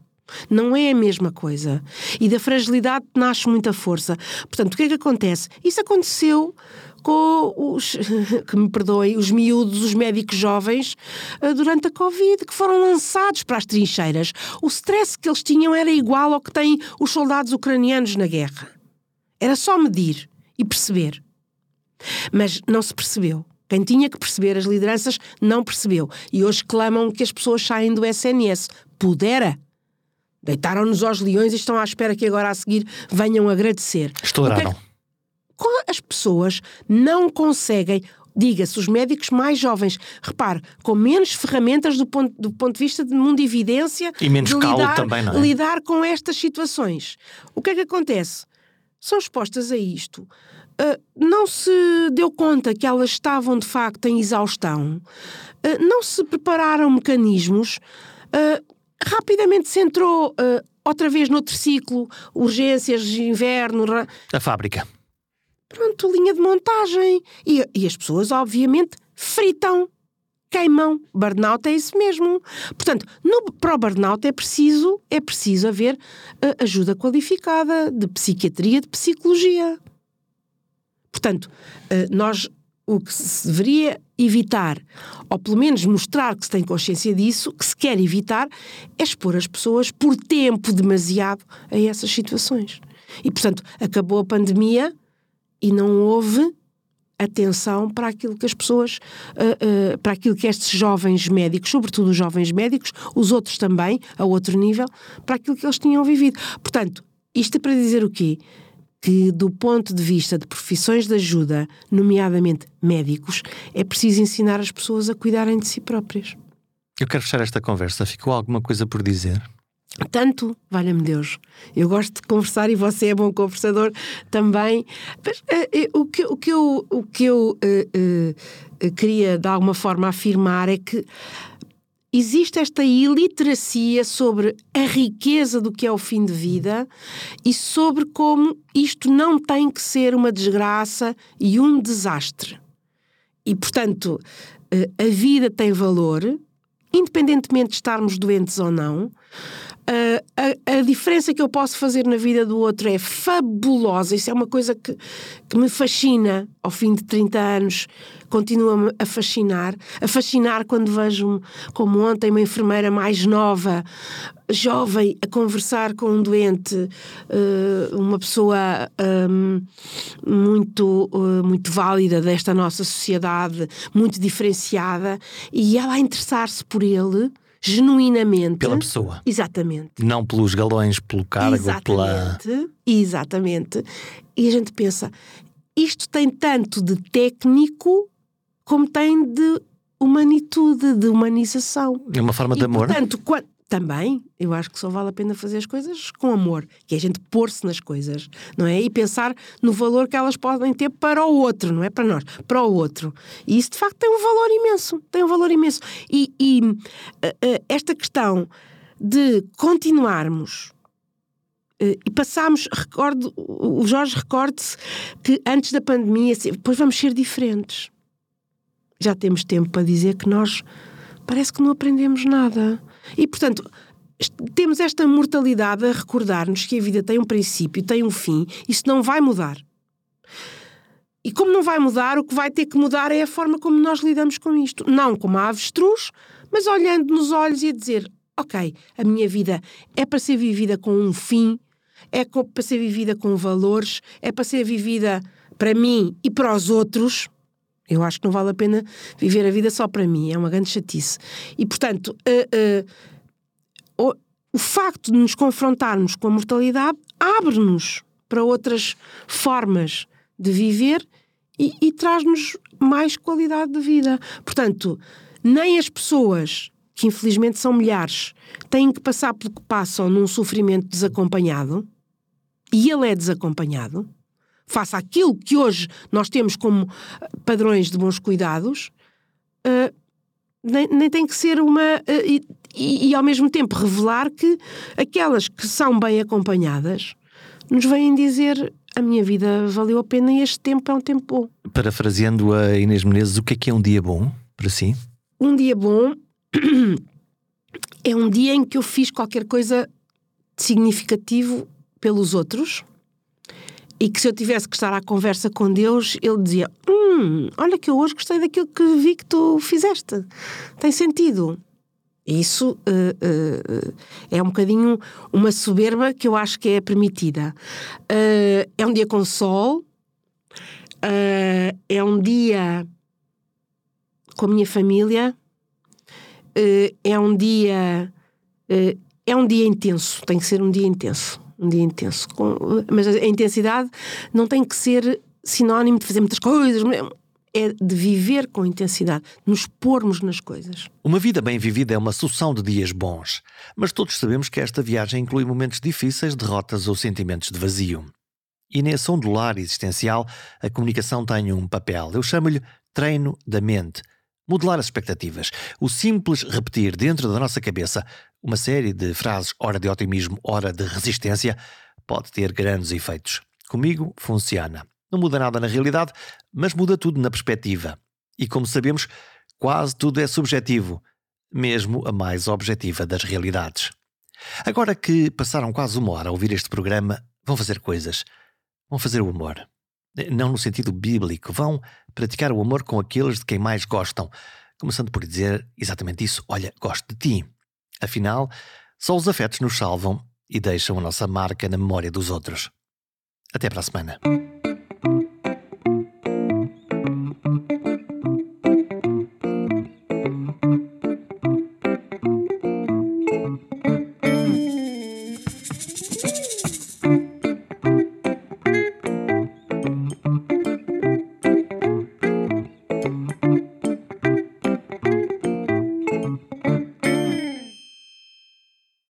Não é a mesma coisa. E da fragilidade nasce muita força. Portanto, o que é que acontece? Isso aconteceu com os, que me perdoem, os miúdos, os médicos jovens, eh, durante a Covid, que foram lançados para as trincheiras. O stress que eles tinham era igual ao que têm os soldados ucranianos na guerra. Era só medir e perceber. Mas não se percebeu. Quem tinha que perceber as lideranças não percebeu. E hoje clamam que as pessoas saem do SNS. Pudera. Deitaram-nos aos leões e estão à espera que agora a seguir venham agradecer. Estouraram as pessoas não conseguem diga-se, os médicos mais jovens, repare, com menos ferramentas do ponto, do ponto de vista de mundo evidência e menos de lidar, também, não é? lidar com estas situações. O que é que acontece? São expostas a isto. Uh, não se deu conta que elas estavam de facto em exaustão, uh, não se prepararam mecanismos, uh, rapidamente se entrou outra vez no ciclo, urgências de inverno. A fábrica Pronto, linha de montagem. E, e as pessoas, obviamente, fritam queimam. Burnout é isso mesmo. Portanto, no, para o burnout é preciso, é preciso haver uh, ajuda qualificada de psiquiatria, de psicologia. Portanto, uh, nós o que se deveria evitar, ou pelo menos mostrar que se tem consciência disso, que se quer evitar, é expor as pessoas por tempo demasiado a essas situações. E, portanto, acabou a pandemia, e não houve atenção para aquilo que as pessoas, uh, uh, para aquilo que estes jovens médicos, sobretudo os jovens médicos, os outros também, a outro nível, para aquilo que eles tinham vivido. Portanto, isto é para dizer o quê? Que, do ponto de vista de profissões de ajuda, nomeadamente médicos, é preciso ensinar as pessoas a cuidarem de si próprias. Eu quero fechar esta conversa. Ficou alguma coisa por dizer? Tanto, valha-me Deus, eu gosto de conversar e você é bom conversador também. Mas, uh, o, que, o que eu, o que eu uh, uh, queria de alguma forma afirmar é que existe esta iliteracia sobre a riqueza do que é o fim de vida e sobre como isto não tem que ser uma desgraça e um desastre. E, portanto, a vida tem valor, independentemente de estarmos doentes ou não. A, a, diferença que eu posso fazer na vida do outro é fabulosa. Isso é uma coisa que, que me fascina ao fim de 30 anos. Continua-me a fascinar. A fascinar quando vejo, como ontem, uma enfermeira mais nova, jovem, a conversar com um doente, uh, uma pessoa um, muito, uh, muito válida desta nossa sociedade, muito diferenciada, e ela a interessar-se por ele genuinamente. Pela pessoa. Exatamente. Não pelos galões, pelo cargo, exatamente, pela. Exatamente. E a gente pensa, isto tem tanto de técnico como tem de humanitude, de humanização. É uma forma e, de amor. Portanto, quando, também, eu acho que só vale a pena fazer as coisas com amor, que é a gente pôr-se nas coisas, não é? E pensar no valor que elas podem ter para o outro, não é para nós, para o outro. E isso de facto tem um valor imenso, tem um valor imenso. E, e uh, uh, esta questão de continuarmos uh, e passarmos, recordo, o Jorge recorde-se que antes da pandemia, depois vamos ser diferentes. Já temos tempo para dizer que nós parece que não aprendemos nada. E, portanto, temos esta mortalidade a recordar-nos que a vida tem um princípio, tem um fim, isso não vai mudar. E como não vai mudar, o que vai ter que mudar é a forma como nós lidamos com isto. Não como a avestruz, mas olhando nos olhos e a dizer: Ok, a minha vida é para ser vivida com um fim, é para ser vivida com valores, é para ser vivida para mim e para os outros. Eu acho que não vale a pena viver a vida só para mim, é uma grande chatice. E, portanto, uh, uh, o, o facto de nos confrontarmos com a mortalidade abre-nos para outras formas de viver e, e traz-nos mais qualidade de vida. Portanto, nem as pessoas, que infelizmente são milhares, têm que passar pelo que passam num sofrimento desacompanhado, e ele é desacompanhado, face àquilo que hoje nós temos como padrões de bons cuidados, uh, nem, nem, tem que ser uma. Uh, e, e, e, ao mesmo tempo revelar que aquelas que são bem acompanhadas nos vêm dizer a minha vida valeu a pena e este tempo é um tempo bom. Parafraseando a Inês Menezes, o que é que é um dia bom para si? Um dia bom é um dia em que eu fiz qualquer coisa significativo pelos outros e que se eu tivesse que estar à conversa com Deus, ele dizia: Hum, olha que eu hoje gostei daquilo que vi que tu fizeste. Tem sentido. Isso uh, uh, é um bocadinho uma soberba que eu acho que é permitida. Uh, é um dia com sol, é um dia com a minha família, é um dia. é um dia intenso, tem que ser um dia intenso. Um dia intenso. Com, mas a intensidade não tem que ser sinónimo de fazer muitas coisas é de viver com intensidade, nos pormos nas coisas. Uma vida bem vivida é uma sucessão de dias bons, mas todos sabemos que esta viagem inclui momentos difíceis, derrotas ou sentimentos de vazio. E nesse ondular existencial, a comunicação tem um papel. Eu chamo-lhe treino da mente. Modelar as expectativas. O simples repetir dentro da nossa cabeça uma série de frases, hora de otimismo, hora de resistência, pode ter grandes efeitos. Comigo funciona. Não muda nada na realidade, mas muda tudo na perspectiva. E como sabemos, quase tudo é subjetivo, mesmo a mais objetiva das realidades. Agora que passaram quase uma hora a ouvir este programa, vão fazer coisas. Vão fazer o amor. Não no sentido bíblico, vão praticar o amor com aqueles de quem mais gostam, começando por dizer exatamente isso: Olha, gosto de ti. Afinal, só os afetos nos salvam e deixam a nossa marca na memória dos outros. Até para a semana.